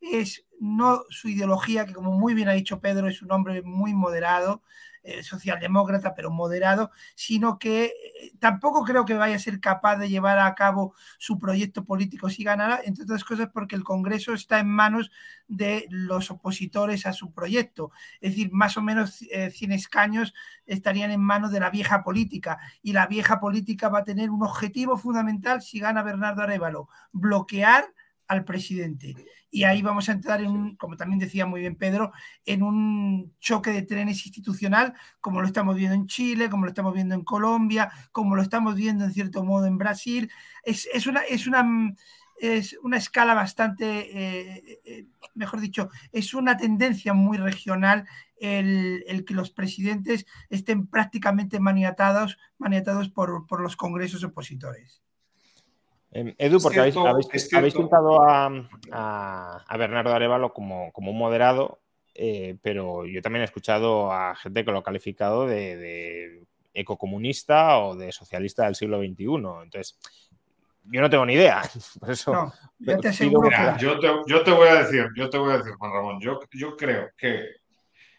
es no su ideología, que como muy bien ha dicho Pedro, es un hombre muy moderado, eh, socialdemócrata, pero moderado, sino que eh, tampoco creo que vaya a ser capaz de llevar a cabo su proyecto político si ganara, entre otras cosas porque el Congreso está en manos de los opositores a su proyecto. Es decir, más o menos 100 eh, escaños estarían en manos de la vieja política y la vieja política va a tener un objetivo fundamental si gana Bernardo Arevalo, bloquear al presidente. Y ahí vamos a entrar en un, como también decía muy bien Pedro, en un choque de trenes institucional, como lo estamos viendo en Chile, como lo estamos viendo en Colombia, como lo estamos viendo en cierto modo en Brasil. Es, una, es una es una escala bastante, eh, eh, mejor dicho, es una tendencia muy regional el, el, que los presidentes estén prácticamente maniatados, maniatados por, por los congresos opositores. Em, Edu, porque habéis, habéis, pintado a, a, Bernardo Arevalo como, como un moderado, eh, pero yo también he escuchado a gente que lo ha calificado de, ecocomunista o de socialista del siglo XXI. Entonces, yo no tengo ni idea. [LAUGHS] Por eso, yo, te yo, te, voy a decir, yo te voy a decir, Juan Ramón, yo, yo creo que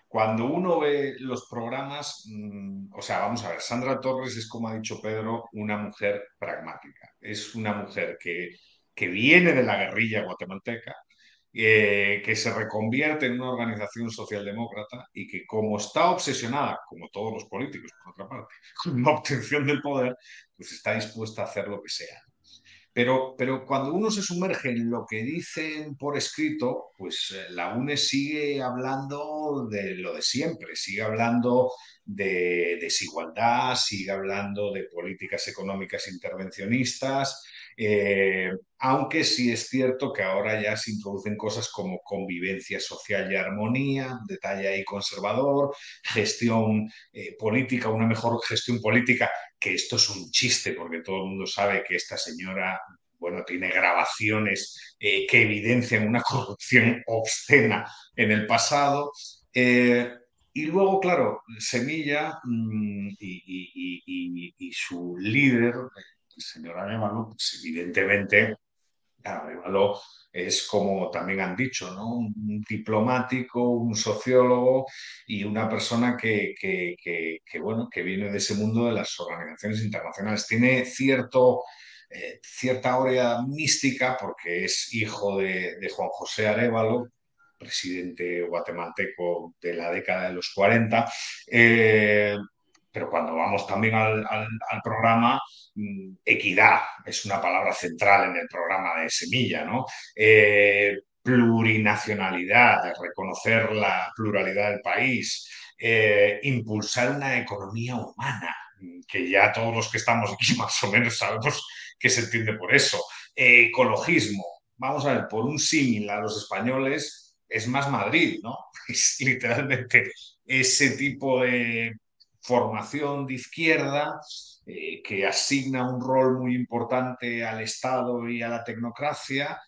cuando uno ve los programas, mm, o sea, vamos a ver, Sandra Torres es, como ha dicho Pedro, una mujer pragmática. Es una mujer que, que viene de la guerrilla guatemalteca, eh, que se reconvierte en una organización socialdemócrata y que como está obsesionada, como todos los políticos por otra parte, [LAUGHS] con la obtención del poder, pues está dispuesta a hacer lo que sea. Pero, pero, cuando uno se sumerge en lo que dicen por escrito, pues eh, la UNE sigue hablando de lo de siempre, sigue hablando de desigualdad, sigue hablando de políticas económicas intervencionistas, eh, aunque sí es cierto que ahora ya se introducen cosas como convivencia social y armonía, detalle ahí conservador, gestión eh, política, una mejor gestión política, que esto es un chiste porque todo el mundo sabe que esta señora bueno, tiene grabaciones eh, que evidencian una [LAUGHS] corrupción obscena en el pasado. y luego, claro, Semilla mm, y, su líder, el señor Arevalo, pues evidentemente, Arevalo es como también han dicho, ¿no? Un diplomático, un sociólogo y una persona que, bueno, que viene de ese mundo de las organizaciones internacionales. Tiene cierto, eh, cierta aurea mística porque es hijo de, Juan José Arevalo, presidente guatemalteco de la década de los 40. Eh, pero cuando vamos también al, programa, mm, equidad es una palabra central en el programa de Semilla, ¿no? Eh, plurinacionalidad, reconocer la pluralidad del país, eh, impulsar una economía humana, que ya todos los que estamos aquí [LAUGHS] más o menos sabemos qué se entiende por eso. ecologismo, vamos a ver, por un símil a los españoles es más Madrid, ¿no? [LAUGHS] Es literalmente ese tipo de formación de izquierda eh, que asigna un rol muy importante al Estado y a la tecnocracia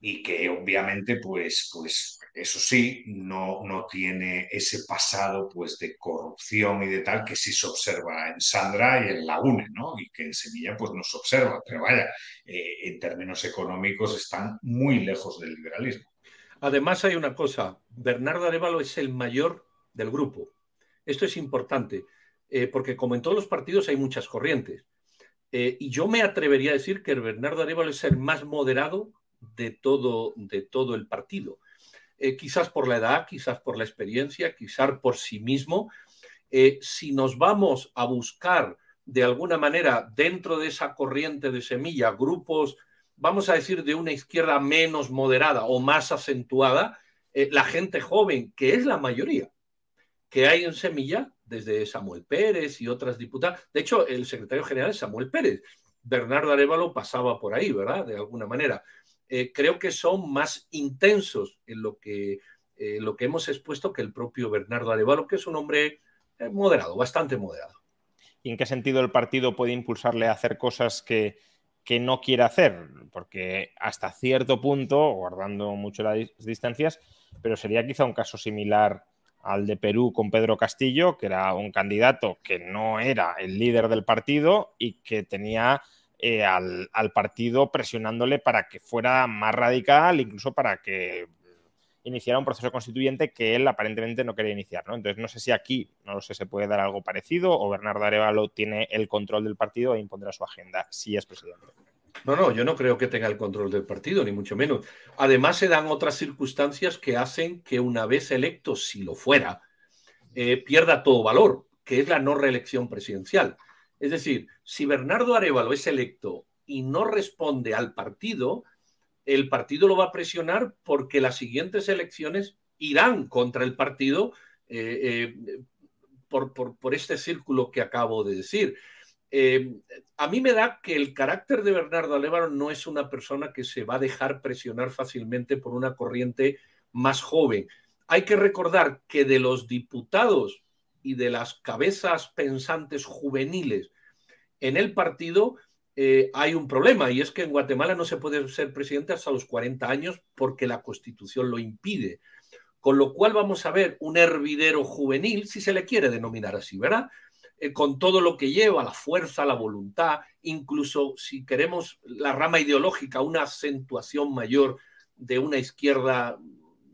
y que obviamente, pues, pues eso sí, no, no tiene ese pasado pues, de corrupción y de tal que sí se observa en Sandra y en la UNE, ¿no? Y que en Sevilla pues no se observa, pero vaya, eh, en términos económicos están muy lejos del liberalismo. Además hay una cosa, Bernardo Arevalo es el mayor del grupo. Esto es importante, eh, porque como en todos los partidos hay muchas corrientes. Eh, y yo me atrevería a decir que Bernardo Arevalo es el más moderado de todo, de todo el partido. Eh, quizás por la edad, quizás por la experiencia, quizás por sí mismo. si nos vamos a buscar de alguna manera dentro de esa corriente de semilla grupos, vamos a decir, de una izquierda menos moderada o más acentuada, la gente joven, que es la mayoría, que hay en Semilla, desde Samuel Pérez y otras diputadas. De hecho, el secretario general es Samuel Pérez. Bernardo Arevalo pasaba por ahí, ¿verdad? De alguna manera. Eh, creo que son más intensos en lo que, eh, lo que hemos expuesto que el propio Bernardo Arevalo, que es un hombre eh, moderado, bastante moderado. ¿Y en qué sentido el partido puede impulsarle a hacer cosas que, que no quiere hacer? Porque hasta cierto punto, guardando mucho las distancias, pero sería quizá un caso similar al de Perú con Pedro Castillo, que era un candidato que no era el líder del partido y que tenía eh, al, partido presionándole para que fuera más radical, incluso para que iniciara un proceso constituyente que él aparentemente no quería iniciar. ¿no? Entonces, no sé si aquí, no lo sé, se puede dar algo parecido o Bernardo Arevalo tiene el control del partido e impondrá su agenda si es presidente. No, no, yo no creo que tenga el control del partido, ni mucho menos. Además, se dan otras circunstancias que hacen que una vez electo, si lo fuera, eh, pierda todo valor, que es la no reelección presidencial. Es decir, si Bernardo Arevalo es electo y no responde al partido, el partido lo va a presionar porque las siguientes elecciones irán contra el partido eh, eh, por, por este círculo que acabo de decir. Eh, a mí me da que el carácter de Bernardo Alévaro no es una persona que se va a dejar presionar fácilmente por una corriente más joven. Hay que recordar que de los diputados y de las cabezas pensantes juveniles en el partido eh, hay un problema y es que en Guatemala no se puede ser presidente hasta los 40 años porque la constitución lo impide. Con lo cual vamos a ver un hervidero juvenil, si se le quiere denominar así, ¿verdad? Eh, con todo lo que lleva, la fuerza, la voluntad, incluso si queremos la rama ideológica, una acentuación mayor de una izquierda,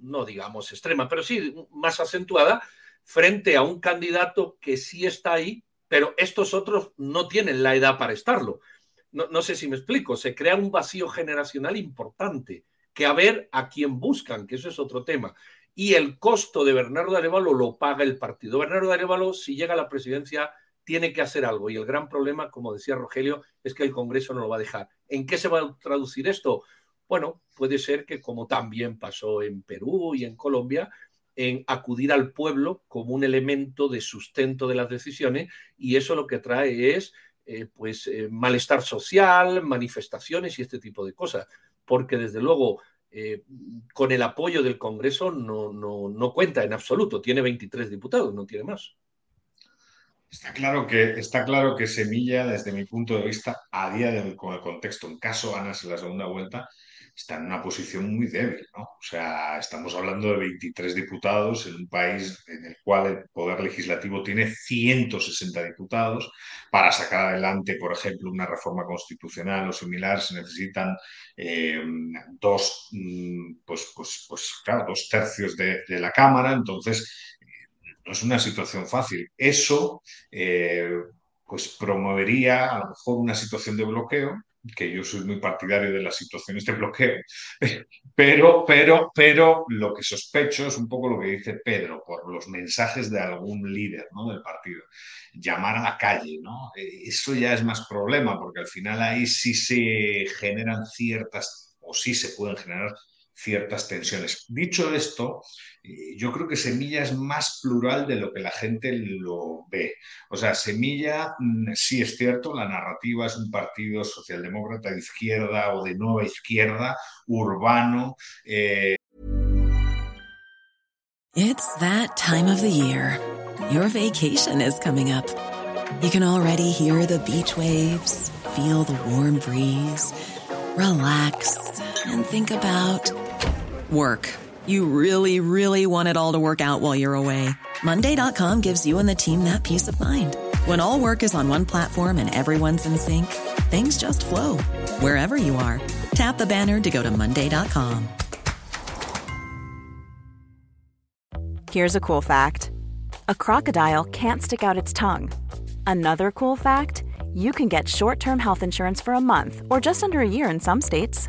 no digamos extrema, pero sí más acentuada, frente a un candidato que sí está ahí, pero estos otros no tienen la edad para estarlo. No, no sé si me explico, se crea un vacío generacional importante que a ver a quién buscan, que eso es otro tema. Y el costo de Bernardo Arevalo lo paga el partido. Bernardo Arevalo, si llega a la presidencia, tiene que hacer algo. Y el gran problema, como decía Rogelio, es que el Congreso no lo va a dejar. ¿En qué se va a traducir esto? Bueno, puede ser que, como también pasó en Perú y en Colombia, en acudir al pueblo como un elemento de sustento de las decisiones y eso lo que trae es eh, pues eh, malestar social, manifestaciones y este tipo de cosas, porque desde luego eh, con el apoyo del Congreso no, no, no, cuenta en absoluto, tiene 23 diputados, no tiene más. Está claro, que, está claro que Semilla, desde mi punto de vista, a día de hoy, con el contexto, en caso ganas en la segunda vuelta, está en una posición muy débil, ¿no? O sea, estamos hablando de 23 diputados en un país en el cual el Poder Legislativo tiene 160 diputados. Para sacar adelante, por ejemplo, una reforma constitucional o similar, se necesitan eh, dos, mm, pues, pues, pues, claro, dos tercios de, la Cámara. Entonces, no es una situación fácil. Eso, eh, pues, promovería a lo mejor una situación de bloqueo que yo soy muy partidario de las situaciones de bloqueo, pero, pero, pero lo que sospecho es un poco lo que dice Pedro, por los mensajes de algún líder ¿no? del partido. Llamar a la calle, ¿no? Eh, eso ya es más problema, porque al final ahí sí se generan ciertas, o sí se pueden generar ciertas tensiones. Dicho esto, eh, yo creo que Semilla es más plural de lo que la gente lo ve. O sea, Semilla, mm, sí es cierto, la narrativa es un partido socialdemócrata de izquierda o de nueva izquierda, urbano. You can already hear the beach waves, feel the warm breeze, relax and think about work. You really, really want it all to work out while you're away. Monday.com gives you and the team that peace of mind. When all work is on one platform and everyone's in sync, things just flow wherever you are. Tap the banner to go to Monday.com. Here's a cool fact a crocodile can't stick out its tongue. Another cool fact you can get short term health insurance for a month or just under a year in some states.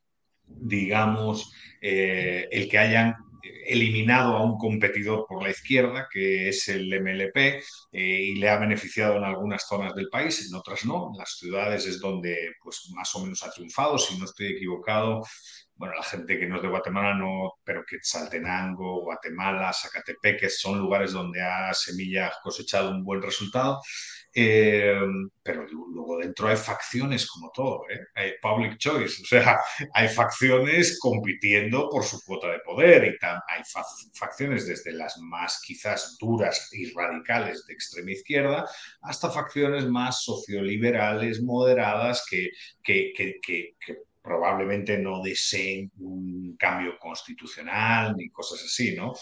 digamos, eh, el que hayan eliminado a un competidor por la izquierda, que es el MLP, eh, y le ha beneficiado en algunas zonas del país, en otras no. En las ciudades es donde pues, más o menos ha triunfado, si no estoy equivocado. Bueno, la gente que no es de Guatemala no, pero que Saltenango, Guatemala, Zacatepec, son lugares donde ha Semilla cosechado un buen resultado. Eh, pero luego dentro hay facciones como todo, ¿eh? hay public choice, o sea, [LAUGHS] hay facciones compitiendo por su cuota de poder y hay facciones desde las más quizás duras y radicales de extrema izquierda hasta facciones más socioliberales, moderadas, que, que, que probablemente no deseen un cambio constitucional ni cosas así, ¿no?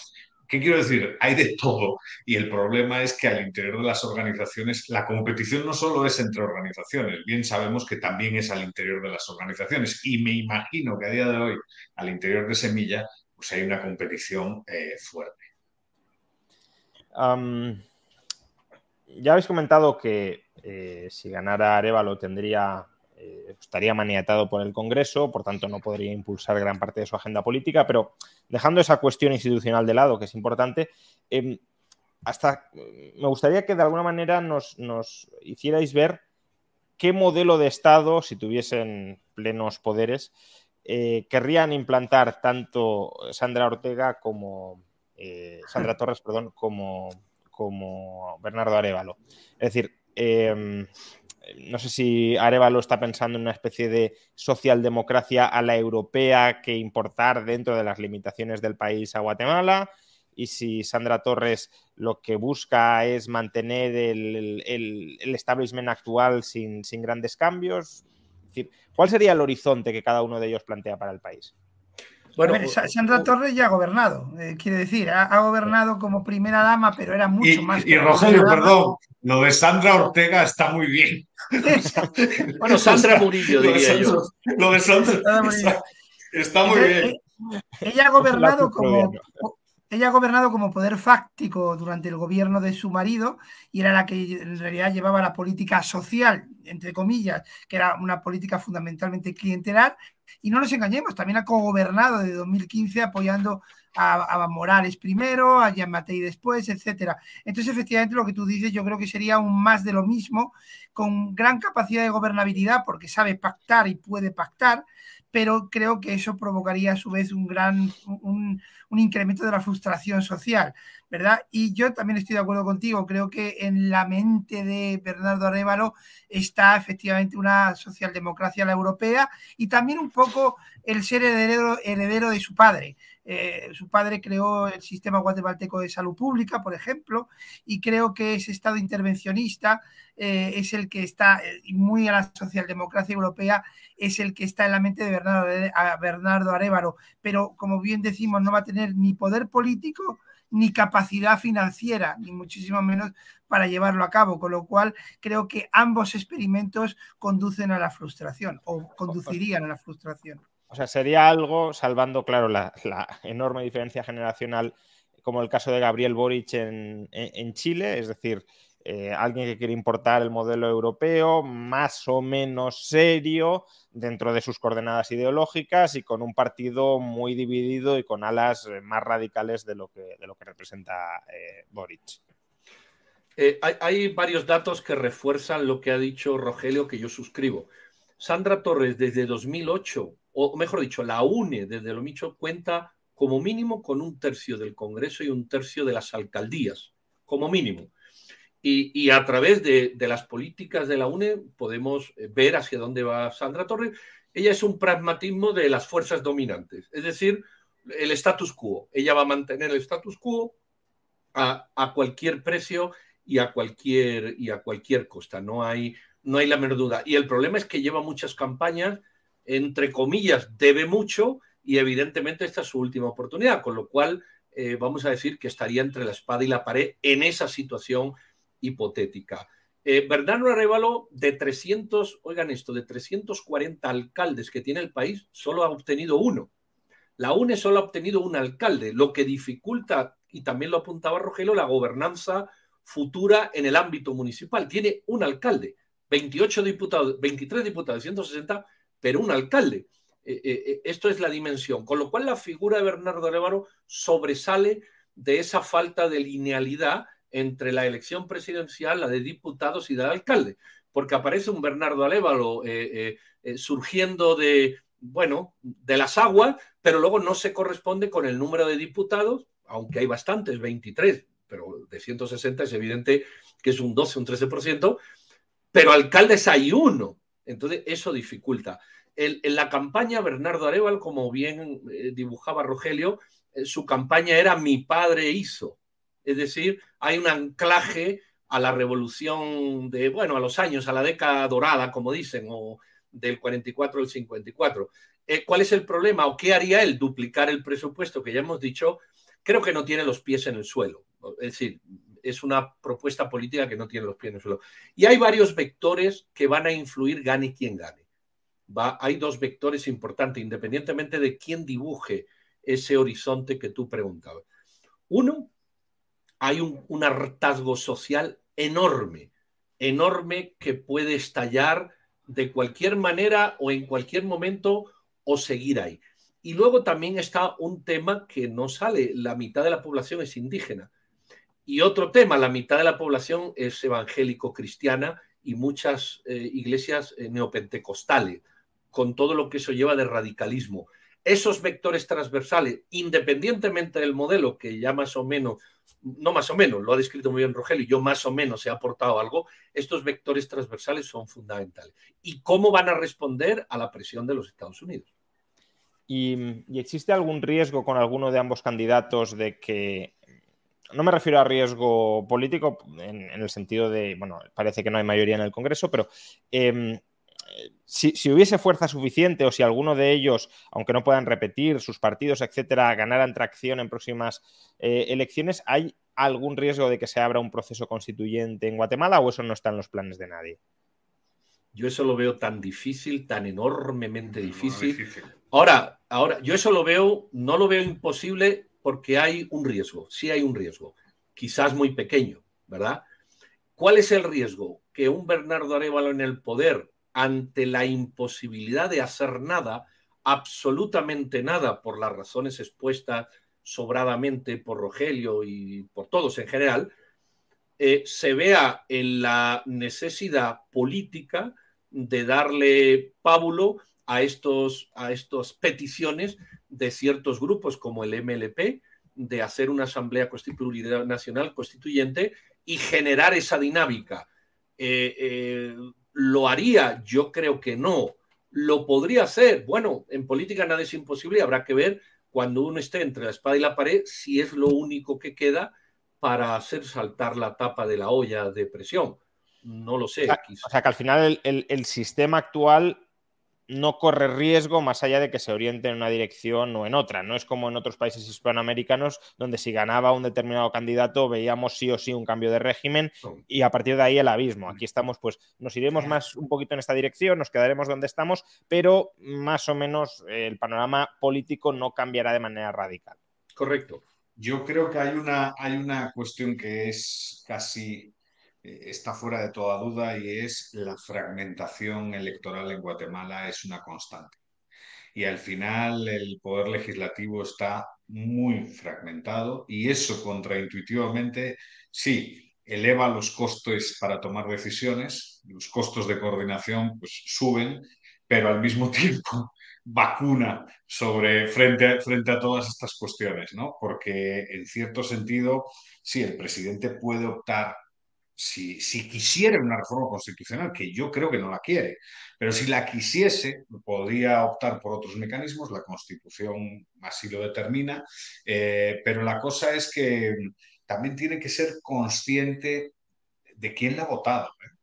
¿Qué quiero decir? Hay de todo y el problema es que al interior de las organizaciones la competición no solo es entre organizaciones, bien sabemos que también es al interior de las organizaciones y me imagino que a día de hoy al interior de Semilla pues hay una competición eh, fuerte. ya habéis comentado que eh, si ganara Arevalo tendría eh, estaría maniatado por el Congreso, por tanto no podría impulsar gran parte de su agenda política, pero dejando esa cuestión institucional de lado, que es importante, em, hasta me gustaría que de alguna manera nos, hicierais ver qué modelo de Estado, si tuviesen plenos poderes, eh, querrían implantar tanto Sandra Ortega como, eh, Sandra Torres, perdón, como, como Bernardo Arevalo. Es decir, em, no sé si Arevalo está pensando en una especie de socialdemocracia a la europea que importar dentro de las limitaciones del país a Guatemala y si Sandra Torres lo que busca es mantener el, establishment actual sin, sin grandes cambios. ¿Cuál sería el horizonte que cada uno de ellos plantea para el país? Bueno, Sandra Torres ya ha gobernado, eh, quiere decir, ha, gobernado como primera dama, pero era mucho más. Y Rogelio, perdón, lo de Sandra Ortega está muy bien. bueno, Sandra Murillo, diría yo. Lo de Sandra está, muy bien. Eh, ella ha gobernado como, ella ha gobernado como poder fáctico durante el gobierno de su marido y era la que en realidad llevaba la política social, entre comillas, que era una política fundamentalmente clientelar. Y no nos engañemos, también ha cogobernado de 2015 apoyando a, Morales primero, a Jean Matei después, etcétera. Entonces, efectivamente, lo que tú dices, yo creo que sería un más de lo mismo, con gran capacidad de gobernabilidad, porque sabe pactar y puede pactar, pero creo que eso provocaría a su vez un gran un, incremento de la frustración social, ¿verdad? Y yo también estoy de acuerdo contigo, creo que en la mente de Bernardo Arevalo está efectivamente una socialdemocracia la europea y también un poco el ser heredero, heredero de su padre. Eh, su padre creó el sistema guatemalteco de salud pública, por ejemplo, y creo que ese Estado intervencionista eh, es el que está, muy a la socialdemocracia europea, es el que está en la mente de Bernardo, Bernardo. Pero, como bien decimos, no va a tener ni poder político ni capacidad financiera, ni muchísimo menos para llevarlo a cabo, con lo cual creo que ambos experimentos conducen a la frustración o conducirían a la frustración. O sea, sería algo, salvando, claro, la, enorme diferencia generacional, como el caso de Gabriel Boric en, Chile, es decir, eh, alguien que quiere importar el modelo europeo, más o menos serio dentro de sus coordenadas ideológicas y con un partido muy dividido y con alas eh, más radicales de lo que, de lo que representa eh, Boric. hay, hay, varios datos que refuerzan lo que ha dicho Rogelio, que yo suscribo. Sandra Torres, desde 2008 o mejor dicho, la UNE desde lo Micho cuenta como mínimo con un tercio del Congreso y un tercio de las alcaldías, como mínimo. Y, a través de, las políticas de la UNE podemos eh, ver hacia dónde va Sandra Torres. Ella es un pragmatismo de las fuerzas dominantes, es decir, el status quo. Ella va a mantener el status quo a, cualquier precio y a cualquier, y a cualquier costa. No hay, no hay la menor duda. Y el problema es que lleva muchas campañas entre comillas, debe mucho y evidentemente esta es su última oportunidad, con lo cual eh, vamos a decir que estaría entre la espada y la pared en esa situación hipotética. Eh, Bernardo Arevalo, de 300, oigan esto, de 340 alcaldes que tiene el país, solo ha obtenido uno. La UNE solo ha obtenido un alcalde, lo que dificulta, y también lo apuntaba Rogelio, la gobernanza futura en el ámbito municipal. Tiene un alcalde, 28 diputados, 23 diputados, 160 pero un alcalde. Eh, eh, eh, esto es la dimensión. Con lo cual la figura de Bernardo Arevalo sobresale de esa falta de linealidad entre la elección presidencial, la de diputados y la de alcalde, porque aparece un Bernardo Arevalo surgiendo de, bueno, de las aguas, pero luego no se corresponde con el número de diputados, aunque hay bastantes, 23, pero de 160 es evidente que es un 12, un 13%, pero alcaldes hay uno. Entonces, eso dificulta. en la campaña, Bernardo Areval, como bien eh, dibujaba Rogelio, eh, su campaña era Mi padre hizo. Es decir, hay un anclaje a la revolución de, bueno, a los años, a la década dorada, como dicen, o del 44 al 54. Eh, ¿Cuál es el problema o qué haría él? Duplicar el presupuesto que ya hemos dicho. Creo que no tiene los pies en el suelo. Es decir, es una propuesta política que no tiene los pies en el suelo. Y hay varios vectores que van a influir gane quien gane. Va, hay dos vectores importantes, independientemente de quién dibuje ese horizonte que tú preguntabas. Uno, hay un, un hartazgo social enorme, enorme que puede estallar de cualquier manera o en cualquier momento o seguir ahí. Y luego también está un tema que no sale, la mitad de la población es indígena. Y otro tema, la mitad de la población es evangélico-cristiana y muchas eh, iglesias eh, neopentecostales, con todo lo que eso lleva de radicalismo. esos vectores transversales, independientemente del modelo, que ya más o menos, no más o menos, lo ha descrito muy bien Rogelio, yo más o menos he aportado algo, estos vectores transversales son fundamentales. ¿Y cómo van a responder a la presión de los Estados Unidos? ¿Y, existe algún riesgo con alguno de ambos candidatos de que no me refiero a riesgo político en, el sentido de, bueno, parece que no hay mayoría en el Congreso, pero em, si, hubiese fuerza suficiente o si alguno de ellos, aunque no puedan repetir sus partidos, etcétera, ganaran tracción en próximas eh, elecciones, ¿hay algún riesgo de que se abra un proceso constituyente en Guatemala o eso no está en los planes de nadie? Yo eso lo veo tan difícil, tan enormemente difícil. Ahora, ahora, yo eso lo veo, no lo veo imposible porque hay un riesgo, sí hay un riesgo, quizás muy pequeño, ¿verdad? ¿Cuál es el riesgo? Que un Bernardo Arevalo en el poder ante la imposibilidad de hacer nada, absolutamente nada, por las razones expuestas sobradamente por Rogelio y por todos en general, eh, se vea en la necesidad política de darle pábulo a, estos, a estas peticiones de ciertos grupos como el MLP de hacer una asamblea nacional constituyente y generar esa dinámica. Eh, eh, ¿Lo haría? Yo creo que no. ¿Lo podría hacer? Bueno, en política nada es imposible y habrá que ver cuando uno esté entre la espada y la pared si es lo único que queda para hacer saltar la tapa de la olla de presión. No lo sé. O sea, que al final el sistema actual no corre riesgo más allá de que se oriente en una dirección o en otra. No es como en otros países hispanoamericanos donde si ganaba un determinado candidato veíamos sí o sí un cambio de régimen y a partir de ahí el abismo. Aquí estamos, pues nos iremos más un poquito en esta dirección, nos quedaremos donde estamos, pero más o menos el panorama político no cambiará de manera radical. Correcto. Yo creo que hay una, hay una cuestión que es casi está fuera de toda duda y es la fragmentación electoral en Guatemala es una constante. Y al final el poder legislativo está muy fragmentado y eso contraintuitivamente sí eleva los costes para tomar decisiones, los costos de coordinación pues suben, pero al mismo [LAUGHS] tiempo vacuna sobre frente frente a todas estas cuestiones, ¿no? Porque en cierto sentido, sí, el presidente puede optar si, quisiera una reforma constitucional, que yo creo que no la quiere, pero si la quisiese, podría optar por otros mecanismos, la Constitución así lo determina, eh, pero la cosa es que también tiene que ser consciente de quién la ha votado. ¿eh?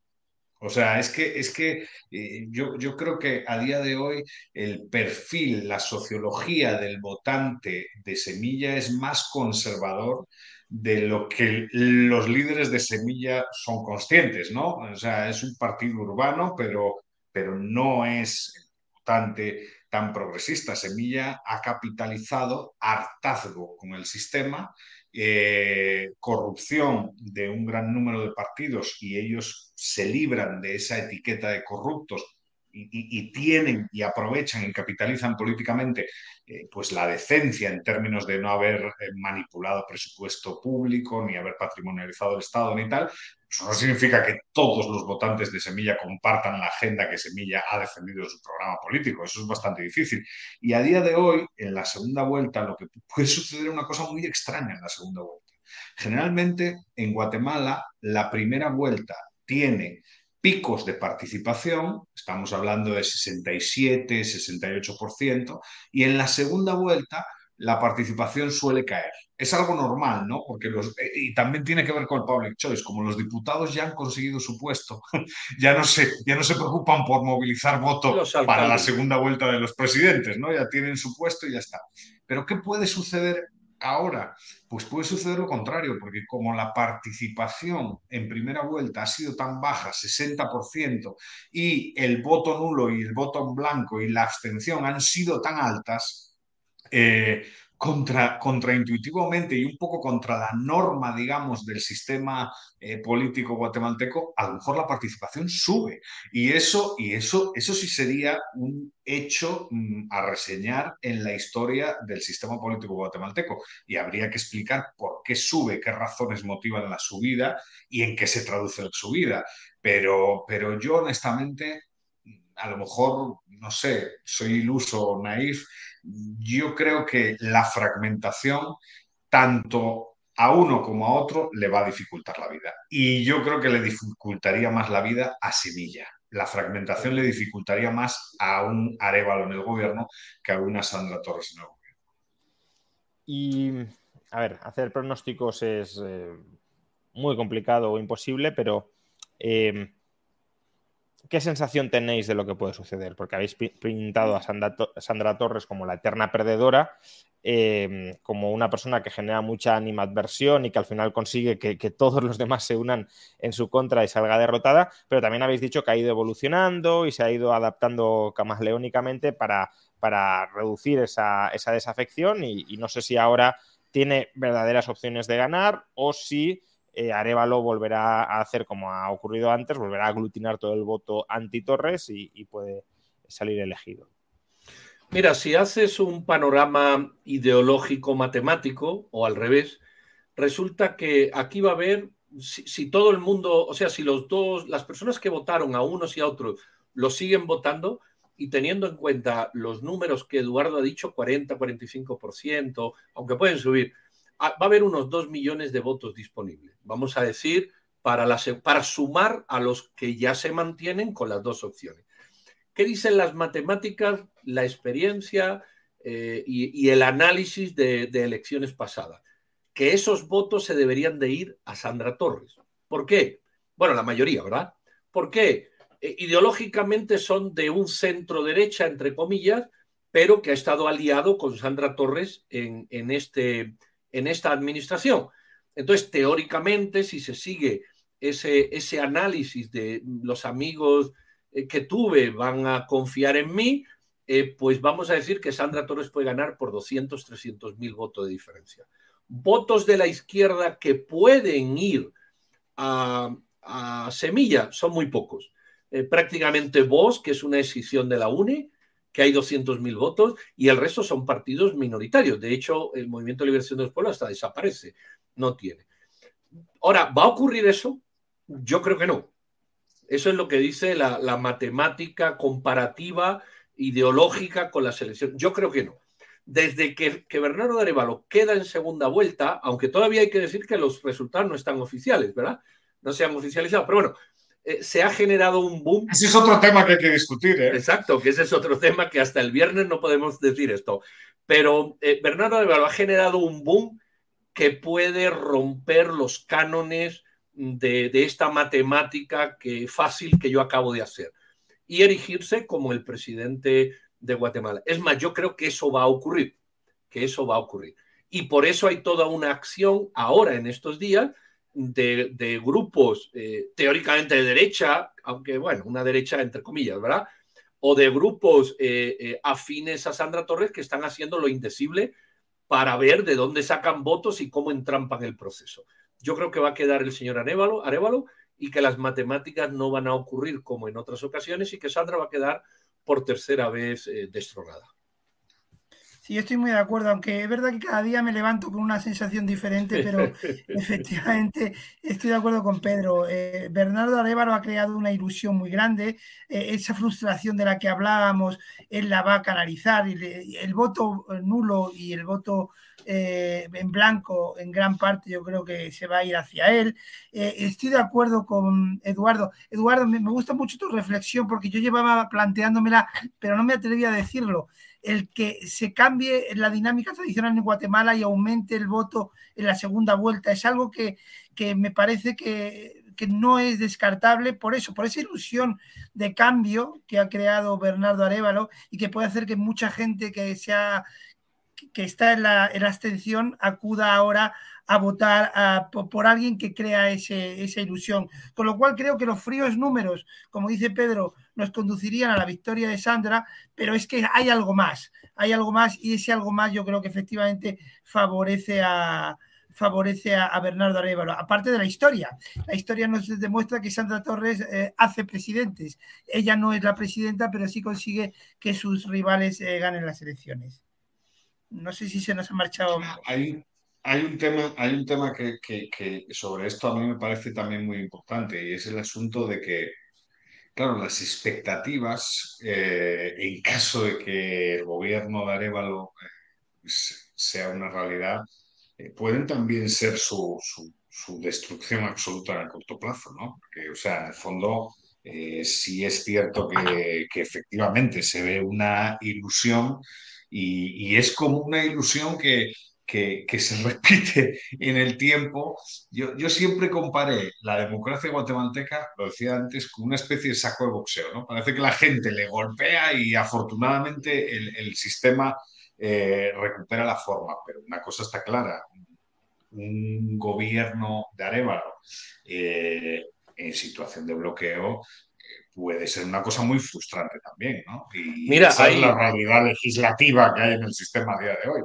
O sea, es que, es que eh, yo, yo, creo que a día de hoy el perfil, la sociología del votante de Semilla es más conservador de lo que los líderes de Semilla son conscientes, ¿no? O sea, es un partido urbano, pero, pero no es tan progresista. Semilla ha capitalizado hartazgo con el sistema, eh, corrupción de un gran número de partidos y ellos se libran de esa etiqueta de corruptos y, tienen y aprovechan y capitalizan políticamente eh, pues la decencia en términos de no haber eh, manipulado presupuesto público, ni haber patrimonializado el Estado, ni tal, eso no significa que todos los votantes de Semilla compartan la agenda que Semilla ha defendido en su programa político. Eso es bastante difícil. Y a día de hoy, en la segunda vuelta, lo que puede suceder es una cosa muy extraña en la segunda vuelta. Generalmente, en Guatemala, la primera vuelta tiene picos de participación, estamos hablando de 67, 68%, y en la segunda vuelta la participación suele caer. Es algo normal, ¿no? Porque los, eh, y también tiene que ver con el public choice, como los diputados ya han conseguido su puesto, [LAUGHS] ya no se, ya no se preocupan por movilizar votos para la segunda vuelta de los presidentes, ¿no? Ya tienen su puesto y ya está. Pero ¿qué puede suceder Ahora, pues puede suceder lo contrario, porque como la participación en primera vuelta ha sido tan baja, 60%, y el voto nulo y el voto en blanco y la abstención han sido tan altas, eh, contra, contraintuitivamente y un poco contra la norma, digamos, del sistema eh, político guatemalteco, a lo mejor la participación sube. Y eso, y eso, eso sí sería un hecho mm, a reseñar en la historia del sistema político guatemalteco. Y habría que explicar por qué sube, qué razones motivan la subida y en qué se traduce la subida. Pero, pero yo honestamente a lo mejor, no sé, soy iluso o naif, yo creo que la fragmentación, tanto a uno como a otro, le va a dificultar la vida. Y yo creo que le dificultaría más la vida a Semilla. La fragmentación le dificultaría más a un Arevalo en el gobierno que a una Sandra Torres en el gobierno. Y, a ver, hacer pronósticos es eh, muy complicado o imposible, pero eh, ¿qué sensación tenéis de lo que puede suceder? Porque habéis pintado a Sandra, Torres como la eterna perdedora, em, como una persona que genera mucha animadversión y que al final consigue que, todos los demás se unan en su contra y salga derrotada, pero también habéis dicho que ha ido evolucionando y se ha ido adaptando camaleónicamente para, para reducir esa, desafección y no sé si ahora tiene verdaderas opciones de ganar o si eh, Arevalo volverá a hacer como ha ocurrido antes, volverá a aglutinar todo el voto anti-Torres y, puede salir elegido. Mira, si haces un panorama ideológico matemático o al revés, resulta que aquí va a haber, si, todo el mundo, o sea, si los dos, las personas que votaron a unos y a otros lo siguen votando y teniendo en cuenta los números que Eduardo ha dicho, 40, 45%, aunque pueden subir, va a haber unos 2 millones de votos disponibles, vamos a decir, para, para sumar a los que ya se mantienen con las dos opciones. ¿Qué dicen las matemáticas, la experiencia eh, y, el análisis de, elecciones pasadas? Que esos votos se deberían de ir a Sandra Torres. ¿Por qué? Bueno, la mayoría, ¿verdad? ¿Por qué? Eh, ideológicamente son de un centro derecha, entre comillas, pero que ha estado aliado con Sandra Torres en, en este, en esta administración. Entonces, teóricamente, si se sigue ese, ese análisis de los amigos eh, que tuve van a confiar en mí, eh, pues vamos a decir que Sandra Torres puede ganar por 200, 300 mil votos de diferencia. Votos de la izquierda que pueden ir a, Semilla son muy pocos. Eh, prácticamente vos, que es una decisión de la UNE, que hay 200.000 votos y el resto son partidos minoritarios. De hecho, el Movimiento de Liberación de los Pueblos hasta desaparece, no tiene. Ahora, ¿va a ocurrir eso? Yo creo que no. Eso es lo que dice la, matemática comparativa ideológica con la selección. Yo creo que no. Desde que, que Bernardo de Arevalo queda en segunda vuelta, aunque todavía hay que decir que los resultados no están oficiales, ¿verdad? No se han oficializado, pero bueno, eh, se ha generado un boom. Ese es otro tema que hay que discutir. ¿eh? Exacto, que ese es otro [LAUGHS] tema que hasta el viernes no podemos decir esto. Pero eh, Bernardo de ha generado un boom que puede romper los cánones de, esta matemática que fácil que yo acabo de hacer y erigirse como el presidente de Guatemala. Es más, yo creo que eso va a ocurrir, que eso va a ocurrir. Y por eso hay toda una acción ahora en estos días de, grupos eh, teóricamente de derecha, aunque bueno, una derecha entre comillas, ¿verdad? O de grupos eh, eh, afines a Sandra Torres que están haciendo lo indecible para ver de dónde sacan votos y cómo entrampan el proceso. Yo creo que va a quedar el señor Arevalo, Arevalo y que las matemáticas no van a ocurrir como en otras ocasiones y que Sandra va a quedar por tercera vez destronada. Sí, estoy muy de acuerdo, aunque es verdad que cada día me levanto con una sensación diferente, pero [LAUGHS] efectivamente estoy de acuerdo con Pedro. Eh, Bernardo Arevalo ha creado una ilusión muy grande, eh, esa frustración de la que hablábamos, él la va a canalizar, y el voto nulo y el voto eh, en blanco en gran parte yo creo que se va a ir hacia él. estoy de acuerdo con Eduardo. Eduardo, me, me gusta mucho tu reflexión porque yo llevaba planteándomela, pero no me atrevía a decirlo el que se cambie la dinámica tradicional en Guatemala y aumente el voto en la segunda vuelta. Es algo que, me parece que, no es descartable por eso, por esa ilusión de cambio que ha creado Bernardo Arevalo y que puede hacer que mucha gente que, sea, que está en la, en la abstención acuda ahora a votar por, alguien que crea esa ilusión. Con lo cual creo que los fríos números, como dice Pedro, nos conducirían a la victoria de Sandra, pero es que hay algo más, hay algo más y ese algo más yo creo que efectivamente favorece a, favorece a, Bernardo Arevalo, aparte de la historia. La historia nos demuestra que Sandra Torres eh, hace presidentes. Ella no es la presidenta, pero sí consigue que sus rivales eh, ganen las elecciones. No sé si se nos ha marchado. Hay, hay un tema, hay un tema que, sobre esto a mí me parece también muy importante y es el asunto de que claro, las expectativas, eh, en caso de que el gobierno de Arevalo eh, sea una realidad, eh, pueden también ser su, su, destrucción absoluta en el corto plazo, ¿no? Porque, o sea, en el fondo, sí es cierto que, que, efectivamente se ve una ilusión y, y es como una ilusión que, que, se [LAUGHS] repite en el tiempo. Yo, yo, siempre comparé la democracia guatemalteca, lo decía antes, con una especie de saco de boxeo. ¿no? Parece que la gente le golpea y afortunadamente el, el sistema eh, recupera la forma, pero una cosa está clara. Un gobierno de Arevalo eh, en situación de bloqueo eh, puede ser una cosa muy frustrante también, ¿no? Y Mira, esa es la realidad legislativa que hay en el sistema a día de hoy.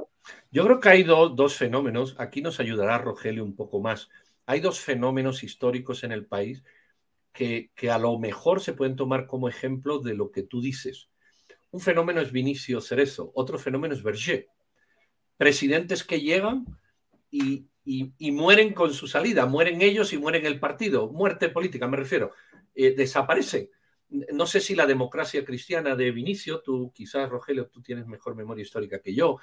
Yo creo que hay dos fenómenos, aquí nos ayudará Rogelio un poco más. Hay dos fenómenos históricos en el país que, que, a lo mejor se pueden tomar como ejemplo de lo que tú dices. Un fenómeno es Vinicio Cerezo, otro fenómeno es Berger. Presidentes que llegan y, y, mueren con su salida, mueren ellos y mueren el partido, muerte política me refiero, eh, desaparecen. No sé si la democracia cristiana de Vinicio, tú quizás Rogelio, tú tienes mejor memoria histórica que yo,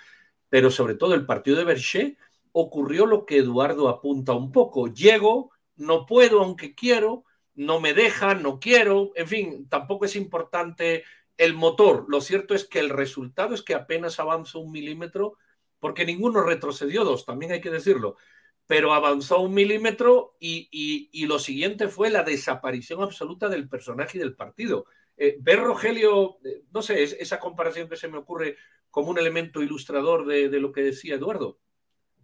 pero sobre todo el partido de Berger, ocurrió lo que Eduardo apunta un poco. Llego, no puedo aunque quiero, no me dejan, no quiero, en fin, tampoco es importante el motor. Lo cierto es que el resultado es que apenas avanzó un milímetro, porque ninguno retrocedió dos, también hay que decirlo, pero avanzó un milímetro y, lo siguiente fue la desaparición absoluta del personaje y del partido. Eh, ver Rogelio, eh, no sé, esa comparación que se me ocurre como un elemento ilustrador de, de lo que decía Eduardo.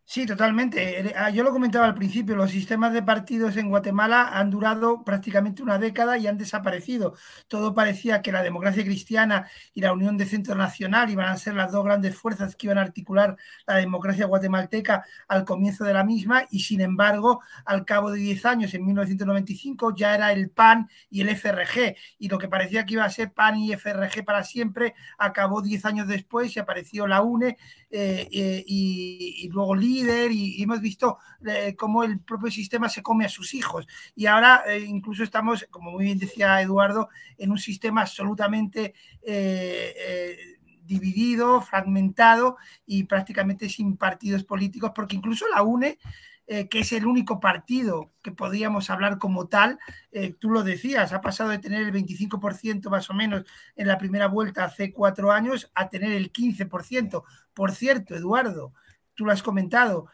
Sí, totalmente. Eh, ah, yo lo comentaba al principio, los sistemas de partidos en Guatemala han durado prácticamente una década y han desaparecido. Todo parecía que la democracia cristiana y la Unión de Centro Nacional iban a ser las dos grandes fuerzas que iban a articular la democracia guatemalteca al comienzo de la misma y sin embargo, al cabo de 10 años, en 1995, ya era el PAN y el FRG y lo que parecía que iba a ser PAN y FRG para siempre acabó 10 años después y apareció la UNE eh, eh, y, y luego y, hemos visto eh, cómo el propio sistema se come a sus hijos. Y ahora eh, incluso estamos, como muy bien decía Eduardo, en un sistema absolutamente eh, dividido, fragmentado y prácticamente sin partidos políticos, porque incluso la UNE que es el único partido que podríamos hablar como tal, tú lo decías, ha pasado de tener el 25% más o menos en la primera vuelta hace cuatro años a tener el 15%. Por cierto, Eduardo, tú lo has comentado,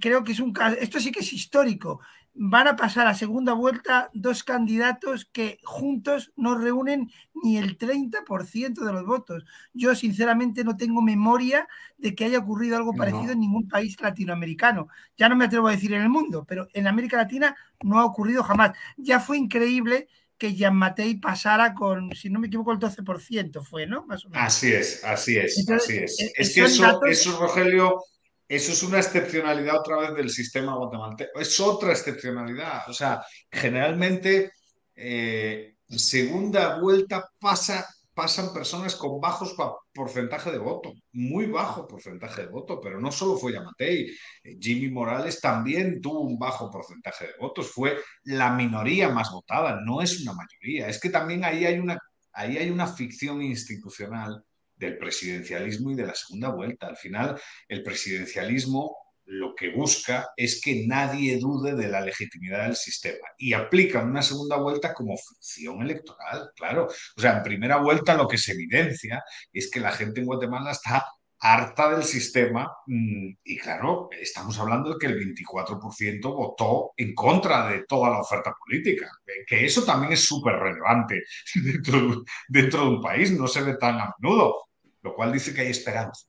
creo que es un caso, esto sí que es histórico. Van a pasar a segunda vuelta dos candidatos que juntos no reúnen ni el 30% de los votos. Yo sinceramente no tengo memoria de que haya ocurrido algo parecido en ningún país latinoamericano. Ya no me atrevo a decir en el mundo, pero en América Latina no ha ocurrido jamás. Ya fue increíble que Jean Matei pasara con, si no me equivoco, el 12% fue, ¿no? Más o menos. Así es, así es, así es. Eh, es que eso, eso, Rogelio, eso es una excepcionalidad otra vez del sistema guatemalteco. Es otra excepcionalidad. O sea, generalmente eh, segunda vuelta pasa, pasan personas con bajos porcentaje de voto, muy bajo porcentaje de voto, pero no solo fue Yamatei. Eh, Jimmy Morales también tuvo un bajo porcentaje de votos, fue la minoría más votada, no es una mayoría. Es que también ahí hay una, ahí hay una ficción institucional del presidencialismo y de la segunda vuelta. Al final, el presidencialismo lo que busca es que nadie dude de la legitimidad del sistema y aplica una segunda vuelta como función electoral, claro. O sea, en primera vuelta lo que se evidencia es que la gente en Guatemala está harta del sistema mm, y claro, estamos hablando de que el 24% votó en contra de toda la oferta política, que eso también es súper relevante [LAUGHS] dentro, dentro de un país, no se ve tan a menudo lo cual dice que hay esperanza.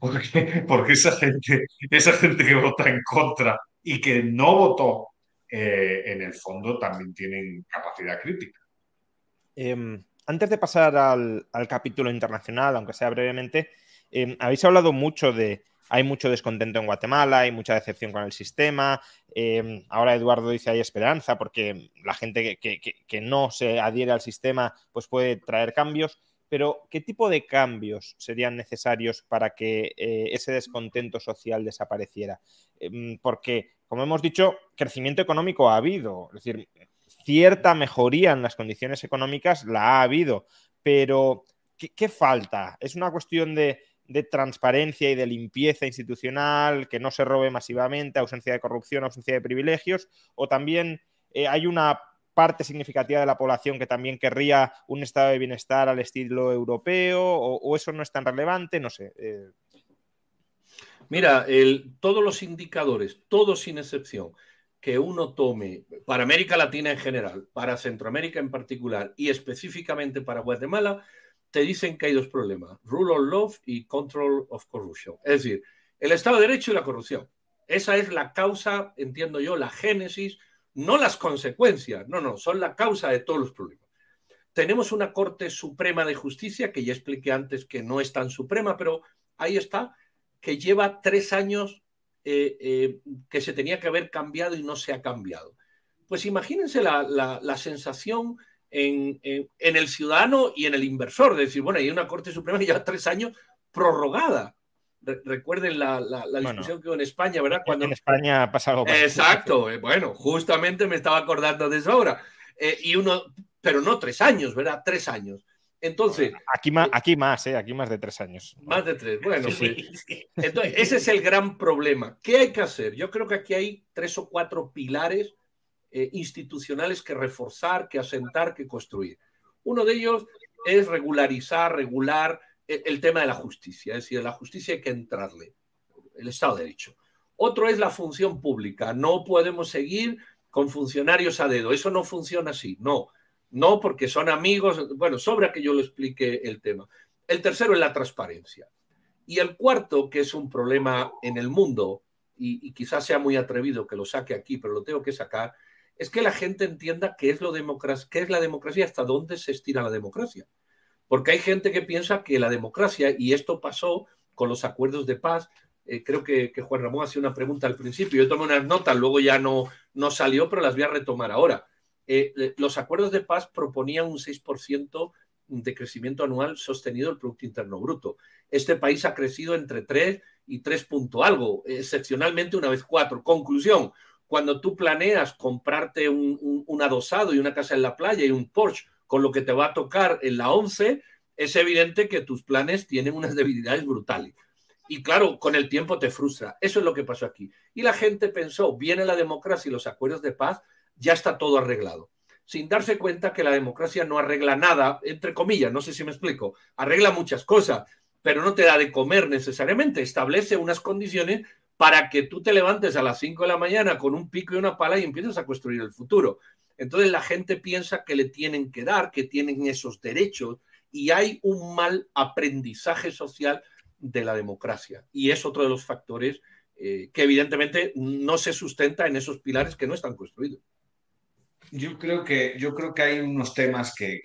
Porque, porque esa, gente, esa gente que vota en contra y que no votó, eh, en el fondo también tienen capacidad crítica. Em, antes de pasar al, capítulo internacional, aunque sea brevemente, em, habéis hablado mucho de, hay mucho descontento en Guatemala, hay mucha decepción con el sistema. Em, ahora Eduardo dice hay esperanza porque la gente que, que, no se adhiere al sistema pues puede traer cambios pero ¿qué tipo de cambios serían necesarios para que eh, ese descontento social desapareciera? Em, porque, como hemos dicho, crecimiento económico ha habido. Es decir, cierta mejoría en las condiciones económicas la ha habido, pero ¿qué, falta? ¿Es una cuestión de, transparencia y de limpieza institucional, que no se robe masivamente, ausencia de corrupción, ausencia de privilegios? ¿O también eh, hay una parte significativa de la población que también querría un estado de bienestar al estilo europeo? ¿O, eso no es tan relevante? No sé. Eh. Mira, todos los indicadores, todos sin excepción, que uno tome para América Latina en general, para Centroamérica en particular y específicamente para Guatemala, te dicen que hay dos problemas, rule of law y control of corruption. Es decir, el Estado de Derecho y la corrupción. Esa es la causa, entiendo yo, la génesis, no las consecuencias, no, no, son la causa de todos los problemas. Tenemos una Corte Suprema de Justicia, que ya expliqué antes que no es tan suprema, pero ahí está, que lleva tres años eh, eh, que se tenía que haber cambiado y no se ha cambiado. Pues imagínense la, sensación en, el ciudadano y en el inversor, de decir, bueno, hay una Corte Suprema que lleva tres años prorrogada. Recuerden la, discusión que hubo en España, ¿verdad? Cuando... En España ha pasado. Exacto, eh, bueno, justamente me estaba acordando de eso ahora. y uno, pero no tres años, ¿verdad? Tres años. Entonces. Aquí más, aquí más, ¿eh? Aquí más de tres años. Más de tres. Bueno, pues. [LAUGHS] Entonces, ese es el gran problema. ¿Qué hay que hacer? Yo creo que aquí hay tres o cuatro pilares eh, institucionales que reforzar, que asentar, que construir. Uno de ellos es regularizar, regular el, el tema de la justicia. Es decir, la justicia hay que entrarle. El Estado de Derecho. Otro es la función pública. No podemos seguir con funcionarios a dedo. Eso no funciona así. No no porque son amigos, bueno, sobra que yo lo explique el tema. El tercero es la transparencia. Y el cuarto, que es un problema en el mundo, y, quizás sea muy atrevido que lo saque aquí, pero lo tengo que sacar, es que la gente entienda qué es, lo qué es la democracia, hasta dónde se estira la democracia. Porque hay gente que piensa que la democracia, y esto pasó con los acuerdos de paz, eh, creo que, Juan Ramón hacía una pregunta al principio, yo tomé unas notas, luego ya no, no salió, pero las voy a retomar ahora. Eh, los acuerdos de paz proponían un 6% de crecimiento anual sostenido del Producto Interno Bruto. Este país ha crecido entre 3 y 3 punto algo, excepcionalmente una vez 4. Conclusión, cuando tú planeas comprarte un, un, adosado y una casa en la playa y un Porsche con lo que te va a tocar en la 11, es evidente que tus planes tienen unas debilidades brutales. Y claro, con el tiempo te frustra. Eso es lo que pasó aquí. Y la gente pensó, viene la democracia y los acuerdos de paz, ya está todo arreglado, sin darse cuenta que la democracia no arregla nada, entre comillas, no sé si me explico, arregla muchas cosas, pero no te da de comer necesariamente, establece unas condiciones para que tú te levantes a las 5 de la mañana con un pico y una pala y empieces a construir el futuro. Entonces la gente piensa que le tienen que dar, que tienen esos derechos y hay un mal aprendizaje social de la democracia. Y es otro de los factores eh, que evidentemente no se sustenta en esos pilares que no están construidos. Yo creo que, yo creo que hay unos temas que,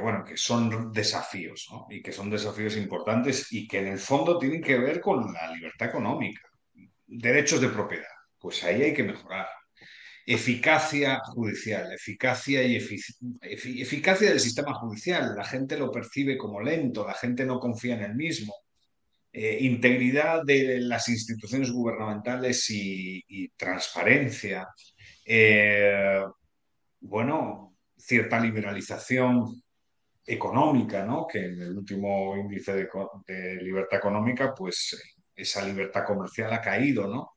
bueno, que son desafíos, Y que son desafíos importantes y que en el fondo tienen que ver con la libertad económica. Derechos de propiedad, pues ahí hay que mejorar. Eficacia judicial, eficacia y eficacia del sistema judicial. La gente lo percibe como lento, la gente no confía en el mismo. Eh, integridad de las instituciones gubernamentales y, transparencia. Eh, bueno, cierta liberalización económica, ¿no? Que en el último índice de, libertad económica, pues esa libertad comercial ha caído, ¿no?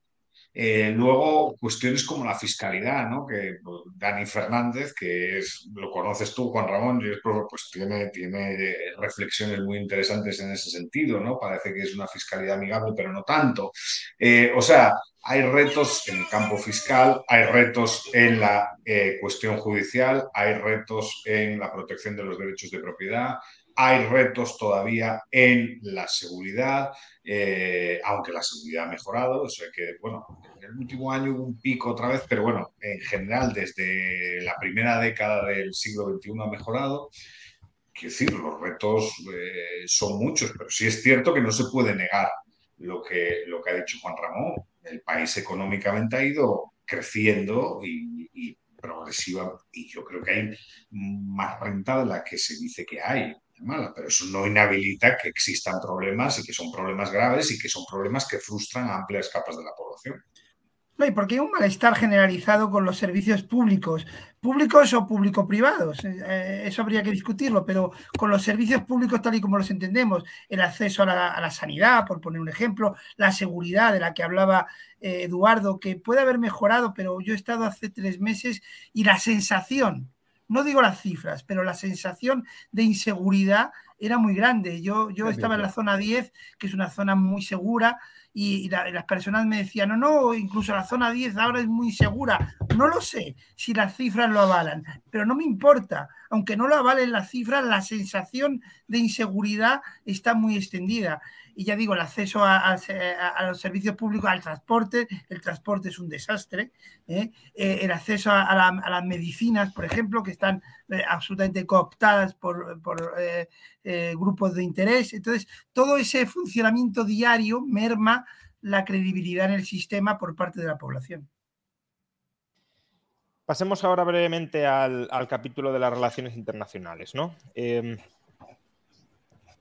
Eh, luego, cuestiones como la fiscalidad, ¿no? Que pues, Dani Fernández, que es, lo conoces tú, Juan Ramón, pues tiene, tiene reflexiones muy interesantes en ese sentido, ¿no? Parece que es una fiscalidad amigable, pero no tanto. Eh, o sea, hay retos en el campo fiscal, hay retos en la eh, cuestión judicial, hay retos en la protección de los derechos de propiedad, hay retos todavía en la seguridad, eh, aunque la seguridad ha mejorado. Eso hay que, bueno, en el último año hubo un pico otra vez, pero bueno, en general desde la primera década del siglo XXI ha mejorado. Quiero decir, los retos eh, son muchos, pero sí es cierto que no se puede negar lo que, lo que ha dicho Juan Ramón el país económicamente ha ido creciendo y, progresiva, y yo creo que hay más renta de la que se dice que hay. Pero eso no inhabilita que existan problemas y que son problemas graves y que son problemas que frustran a amplias capas de la población. No, y porque hay un malestar generalizado con los servicios públicos, públicos o público-privados, eh, eh, eso habría que discutirlo, pero con los servicios públicos tal y como los entendemos, el acceso a la, sanidad, por poner un ejemplo, la seguridad de la que hablaba eh, Eduardo, que puede haber mejorado, pero yo he estado hace tres meses y la sensación, no digo las cifras, pero la sensación de inseguridad era muy grande. Yo, yo estaba en la zona 10, que es una zona muy segura, y, las personas me decían, no, no, incluso la zona 10 ahora es muy segura. No lo sé si las cifras lo avalan, pero no me importa. Aunque no lo avalen las cifras, la sensación de inseguridad está muy extendida y ya digo, el acceso a, los servicios públicos, al transporte, el transporte es un desastre, ¿eh? Eh, el acceso a, las medicinas, por ejemplo, que están eh, absolutamente cooptadas por, grupos de interés. Entonces, todo ese funcionamiento diario merma la credibilidad en el sistema por parte de la población. Pasemos ahora brevemente al, capítulo de las relaciones internacionales.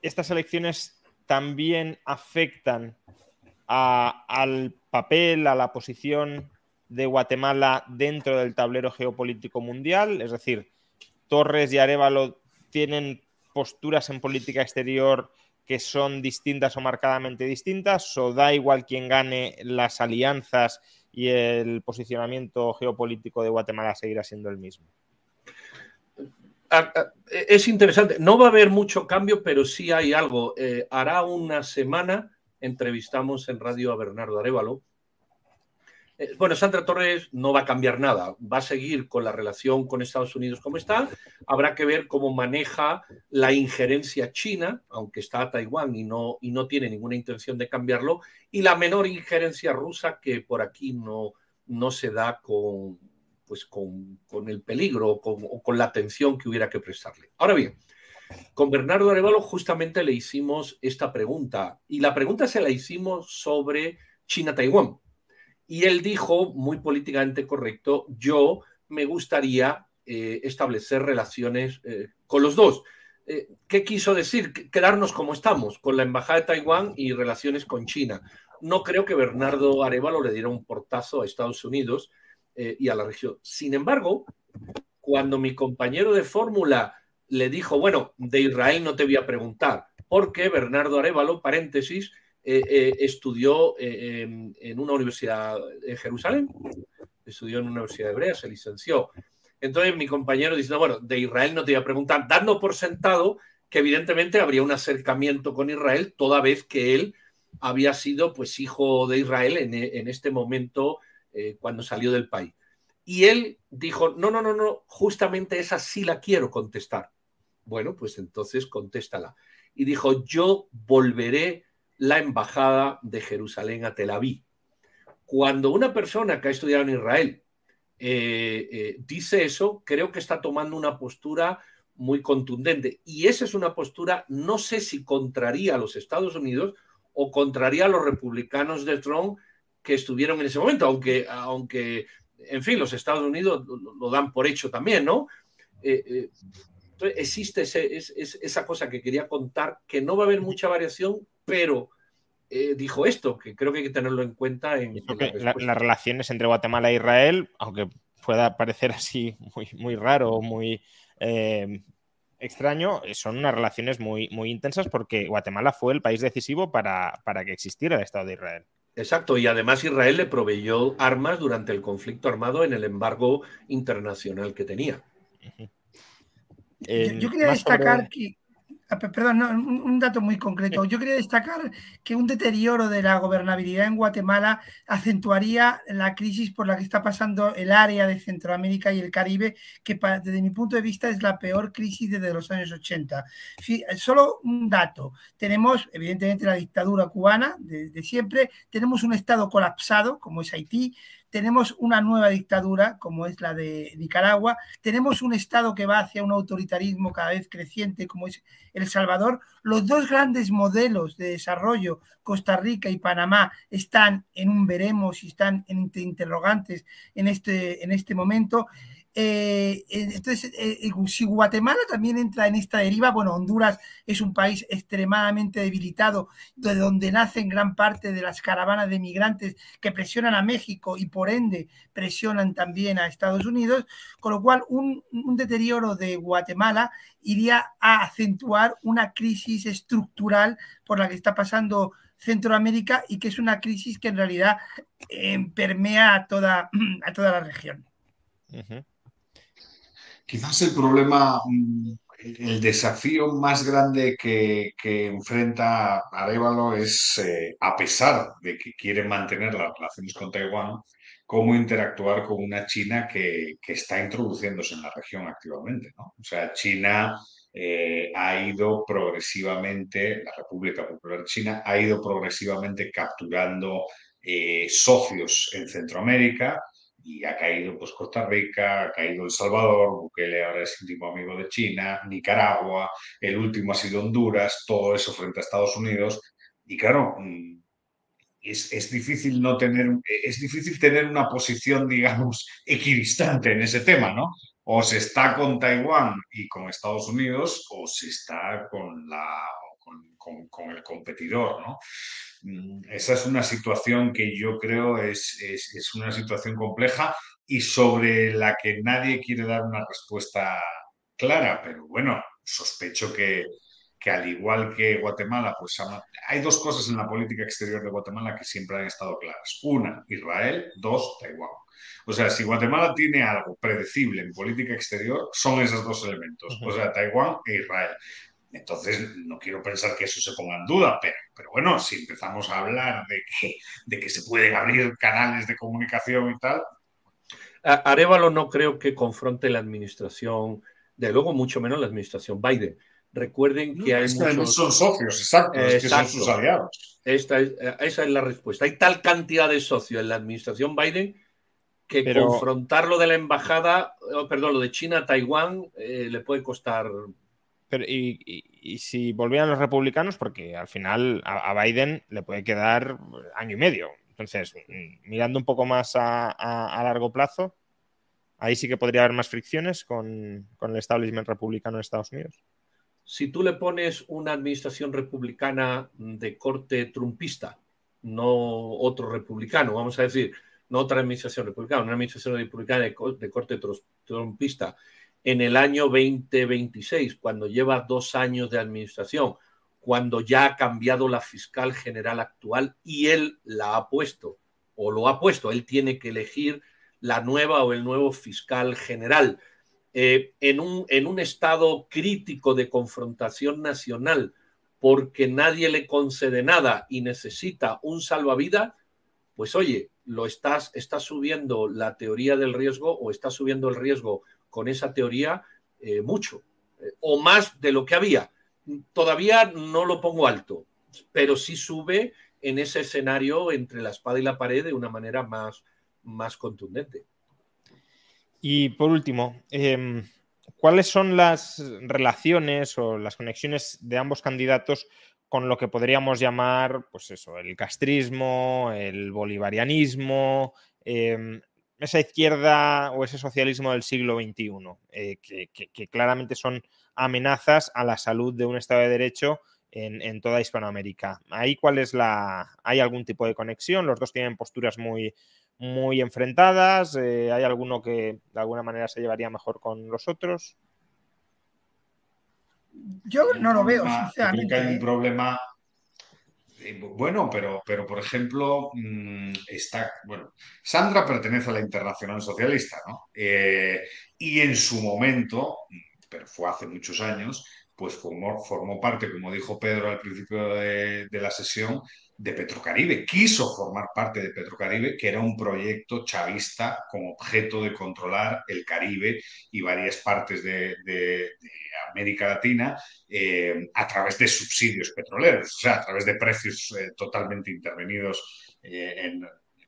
estas elecciones también afectan al papel, a la posición de Guatemala dentro del tablero geopolítico mundial. Es decir, Torres y Arevalo tienen posturas en política exterior que son distintas o marcadamente distintas, o da igual quien gane las alianzas y el posicionamiento geopolítico de Guatemala seguirá siendo el mismo. Es interesante. No va a haber mucho cambio, pero sí hay algo. Eh, hará una semana entrevistamos en radio a Bernardo Arevalo. Eh, bueno, Sandra Torres no va a cambiar nada, va a seguir con la relación con Estados Unidos como está. Habrá que ver cómo maneja la injerencia china, aunque está a Taiwán y no, y no tiene ninguna intención de cambiarlo, y la menor injerencia rusa que por aquí no, no se da con, pues con, el peligro o con, la atención que hubiera que prestarle. Ahora bien, con Bernardo Arevalo justamente le hicimos esta pregunta y la pregunta se la hicimos sobre China-Taiwán. Y él dijo, muy políticamente correcto, yo me gustaría eh, establecer relaciones eh, con los dos. Eh, ¿Qué quiso decir? Quedarnos como estamos, con la Embajada de Taiwán y relaciones con China. No creo que Bernardo Arevalo le diera un portazo a Estados Unidos, eh, y a la región. Sin embargo, cuando mi compañero de fórmula le dijo, bueno, de Israel no te voy a preguntar, porque Bernardo Arevalo, paréntesis, eh, eh, estudió en, una universidad en Jerusalén, estudió en una universidad hebrea, se licenció. Entonces mi compañero dice, bueno, de Israel no te voy a preguntar, dando por sentado que evidentemente habría un acercamiento con Israel, toda vez que él había sido pues hijo de Israel en, en este momento eh, cuando salió del país. Y él dijo, no, no, no, no, justamente esa sí la quiero contestar. Bueno, pues entonces contéstala. Y dijo, yo volveré la embajada de Jerusalén a Tel Aviv. Cuando una persona que ha estudiado en Israel eh, eh, dice eso, creo que está tomando una postura muy contundente. Y esa es una postura, no sé si contraría a los Estados Unidos o contraría a los republicanos de Trump que estuvieron en ese momento, aunque, aunque en fin, los Estados Unidos lo, dan por hecho también, ¿no? Eh, eh, entonces, existe esa cosa que quería contar, que no va a haber mucha variación, pero eh, dijo esto, que creo que hay que tenerlo en cuenta en, las relaciones entre Guatemala e Israel, aunque pueda parecer así muy, muy raro o muy extraño, son unas relaciones muy, muy intensas porque Guatemala fue el país decisivo para, para que existiera el Estado de Israel. Exacto, y además Israel le proveyó armas durante el conflicto armado en el embargo internacional que tenía. yo, quería destacar que, Ah, perdón, un, dato muy concreto. Yo quería destacar que un deterioro de la gobernabilidad en Guatemala acentuaría la crisis por la que está pasando el área de Centroamérica y el Caribe, que desde mi punto de vista es la peor crisis desde los años 80. Solo un dato. Tenemos, evidentemente, la dictadura cubana desde siempre, tenemos un Estado colapsado, como es Haití, tenemos una nueva dictadura como es la de Nicaragua, tenemos un Estado que va hacia un autoritarismo cada vez creciente como es El Salvador. Los dos grandes modelos de desarrollo, Costa Rica y Panamá, están en un veremos y están en interrogantes en este, en este momento. Eh, entonces, eh, si Guatemala también entra en esta deriva, bueno, Honduras es un país extremadamente debilitado, de donde nacen gran parte de las caravanas de migrantes que presionan a México y por ende presionan también a Estados Unidos, con lo cual un, deterioro de Guatemala iría a acentuar una crisis estructural por la que está pasando Centroamérica y que es una crisis que en realidad eh, permea a toda, [CLEARS THROAT] a toda la región. Quizás el problema, mm, el desafío más grande que, enfrenta Arevalo es, eh, a pesar de que quiere mantener las relaciones con Taiwán, cómo interactuar con una China que, está introduciéndose en la región activamente. O sea, China eh, ha ido progresivamente, la República Popular China ha ido progresivamente capturando eh, socios en Centroamérica y ha caído pues Costa Rica, ha caído El Salvador, Bukele ahora es íntimo amigo de China, Nicaragua, el último ha sido Honduras, todo eso frente a Estados Unidos. Y claro, mm, es, es, difícil no tener, es difícil tener una posición, [LAUGHS] digamos, equidistante en ese tema, ¿no? O se está con Taiwán y con Estados Unidos, o se está con la con, con el competidor, ¿no? Mm, esa es una situación que yo creo es, es, una situación compleja y sobre la que nadie quiere dar una respuesta clara, pero bueno, sospecho que, que al igual que Guatemala, pues hay dos cosas en la política exterior de Guatemala que siempre han estado claras. Una, Israel, dos, Taiwán. O sea, si Guatemala tiene algo predecible en política exterior, son esos dos elementos, o sea, Taiwán e Israel. Entonces, no quiero pensar que eso se ponga en duda, pero, pero bueno, si empezamos a hablar de que, de que se pueden abrir canales de comunicación y tal. Arevalo no creo que confronte la administración, de luego mucho menos la administración Biden. Recuerden que hay es muchos... son socios, exacto, es que son sus aliados. Esta es, esa es la respuesta. Hay tal cantidad de socios en la administración Biden que confrontarlo de la embajada, oh, perdón, lo de China a Taiwán eh, le puede costar pero, y, si volvieran los republicanos, porque al final a, Biden le puede quedar año y medio. Entonces, mm, mirando un poco más a, largo plazo, ahí sí que podría haber más fricciones con, el establishment republicano en Estados Unidos. Si tú le pones una administración republicana de corte trumpista, no otro republicano, vamos a decir, no otra administración republicana, una administración republicana de, de corte trumpista, en el año 2026, cuando lleva dos años de administración, cuando ya ha cambiado la fiscal general actual y él la ha puesto o lo ha puesto, él tiene que elegir la nueva o el nuevo fiscal general. Eh, en, un, en un estado crítico de confrontación nacional, porque nadie le concede nada y necesita un salvavidas, pues oye, lo estás, estás subiendo la teoría del riesgo o está subiendo el riesgo con esa teoría eh, mucho, eh, o más de lo que había. Todavía no lo pongo alto, pero sí sube en ese escenario entre la espada y la pared de una manera más, más contundente. Y por último, em, ¿cuáles son las relaciones o las conexiones de ambos candidatos con lo que podríamos llamar, pues eso, el castrismo, el bolivarianismo, em, esa izquierda o ese socialismo del siglo XXI, eh, que, claramente son amenazas a la salud de un Estado de Derecho en, toda Hispanoamérica. ¿Ahí cuál es la. ¿Hay algún tipo de conexión? Los dos tienen posturas muy, muy enfrentadas. Eh, ¿Hay alguno que de alguna manera se llevaría mejor con los otros? Yo no lo veo, sinceramente. Hay un problema eh, bueno, pero, pero por ejemplo, mm, está, bueno, Sandra pertenece a la Internacional Socialista, ¿no? Eh, y en su momento, pero fue hace muchos años, pues formó, formó parte, como dijo Pedro al principio de, la sesión, de Petrocaribe. Quiso formar parte de Petrocaribe, que era un proyecto chavista con objeto de controlar el Caribe y varias partes de, América Latina eh, a través de subsidios petroleros, o sea, a través de precios eh, totalmente intervenidos eh,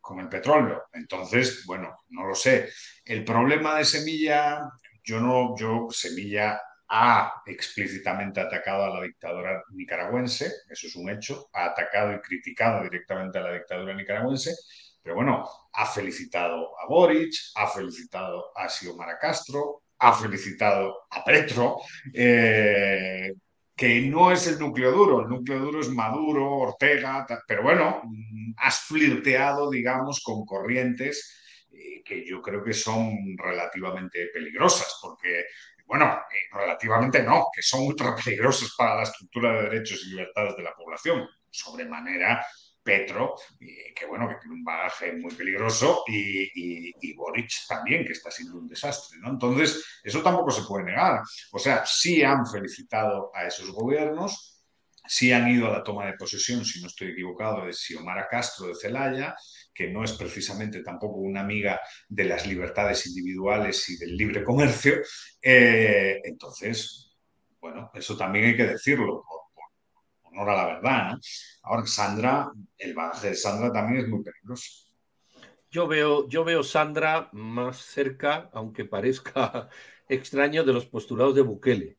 con el petróleo. Entonces, bueno, no lo sé. El problema de Semilla, yo no, yo Semilla ha explícitamente atacado a la dictadura nicaragüense, eso es un hecho, ha atacado y criticado directamente a la dictadura nicaragüense, Pero bueno, ha felicitado a Boric, ha felicitado a Xiomara Castro, ha felicitado a Petro, eh, que no es el núcleo duro, el núcleo duro es Maduro, Ortega, pero bueno, mm, has flirteado, digamos, con corrientes eh, que yo creo que son relativamente peligrosas, porque, bueno, eh, relativamente no, que son ultra peligrosas para la estructura de derechos y libertades de la población, sobremanera Petro, que bueno, que tiene un bagaje muy peligroso, y, y, Boric también, que está siendo un desastre, ¿no? Entonces, eso tampoco se puede negar. O sea, sí han felicitado a esos gobiernos, sí han ido a la toma de posesión, si no estoy equivocado, de Xiomara Castro de Celaya, que no es precisamente tampoco una amiga de las libertades individuales y del libre comercio. Eh, entonces, bueno, eso también hay que decirlo honor a la verdad. Ahora, Sandra, el bagaje de Sandra también es muy peligroso. Yo veo, yo veo Sandra más cerca, aunque parezca [LAUGHS] extraño, de los postulados de Bukele.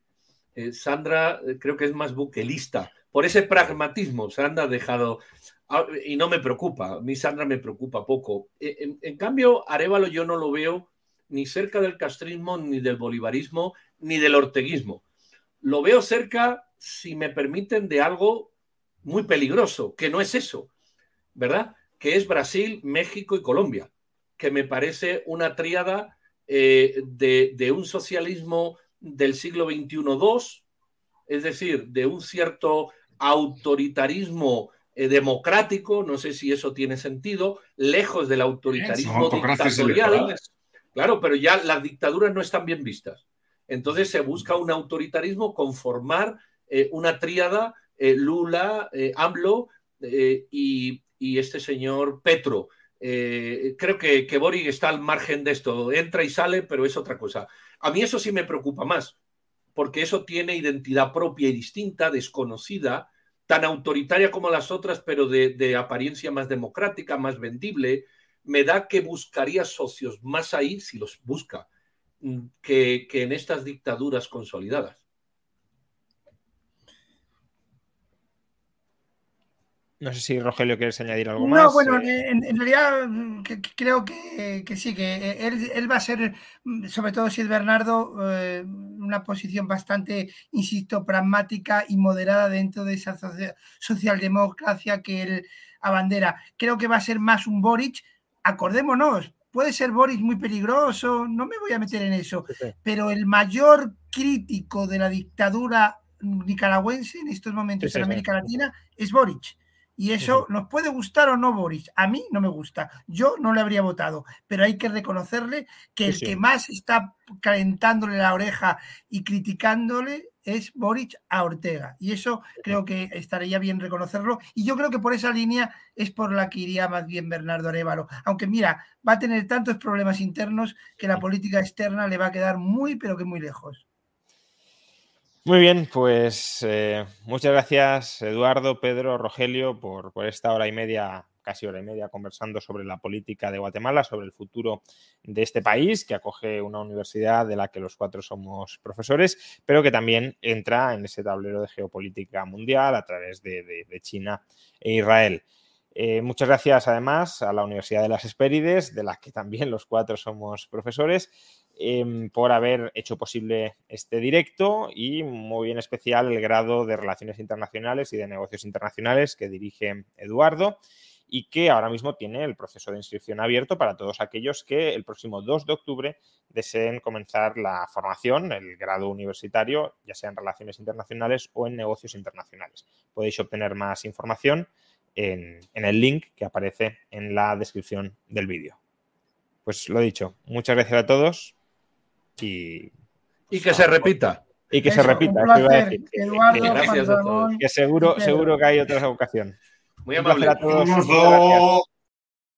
Eh, Sandra eh, creo que es más buquelista, por ese pragmatismo. Sandra ha dejado, ah, y no me preocupa, a mí Sandra me preocupa poco. Eh, en, cambio, Arevalo yo no lo veo ni cerca del castrismo, ni del bolivarismo, ni del orteguismo. Lo veo cerca si me permiten, de algo muy peligroso, que no es eso, ¿verdad? Que es Brasil, México y Colombia, que me parece una tríada eh, de, un socialismo del siglo XXI-II, es decir, de un cierto autoritarismo eh, democrático, no sé si eso tiene sentido, lejos del autoritarismo dictatorial. Claro, pero ya las dictaduras no están bien vistas. Entonces se busca un autoritarismo conformar eh, una tríada, eh, Lula, AMLO y, este señor Petro. creo que, que Boric está al margen de esto, entra y sale, pero es otra cosa. A mí eso sí me preocupa más, porque eso tiene identidad propia y distinta, desconocida, tan autoritaria como las otras, pero de, apariencia más democrática, más vendible. Me da que buscaría socios más ahí, si los busca, mm, que en estas dictaduras consolidadas. No sé si Rogelio quieres añadir algo más. No, bueno, eh. en, realidad mm, creo que, sí, que eh, él, va a ser, mm, sobre todo si es Bernardo, eh, una posición bastante, insisto, pragmática y moderada dentro de esa socialdemocracia que él abandera. Creo que va a ser más un Boric, acordémonos, puede ser Boric muy peligroso, no me voy a meter en eso, pero el mayor crítico de la dictadura nicaragüense en estos momentos en América Latina es Boric. Y eso nos puede gustar o no, Boris. A mí no me gusta. Yo no le habría votado, pero hay que reconocerle que el que más está calentándole la oreja y criticándole es Boric a Ortega. Y eso creo que estaría bien reconocerlo. Y yo creo que por esa línea es por la que iría más bien Bernardo Arevalo. Aunque mira, va a tener tantos problemas internos que la política externa le va a quedar muy, pero que muy lejos. Muy bien, pues eh, muchas gracias Eduardo, Pedro, Rogelio por, esta hora y media, casi hora y media, conversando sobre la política de Guatemala, sobre el futuro de este país, que acoge una universidad de la que los cuatro somos profesores, pero que también entra en ese tablero de geopolítica mundial a través de, China e Israel. Eh, muchas gracias además a la Universidad de las Hespérides, de la que también los cuatro somos profesores, Em, por haber hecho posible este directo y muy en especial el grado de Relaciones Internacionales y de Negocios Internacionales que dirige Eduardo y que ahora mismo tiene el proceso de inscripción abierto para todos aquellos que el próximo 2 de octubre deseen comenzar la formación, el grado universitario, ya sea en Relaciones Internacionales o en Negocios Internacionales. Podéis obtener más información en, en el link que aparece en la descripción del vídeo. Pues lo dicho, muchas gracias a todos y, que se repita. Y que se repita, que, seguro, seguro que hay otra ocasión. Muy amable. a todos.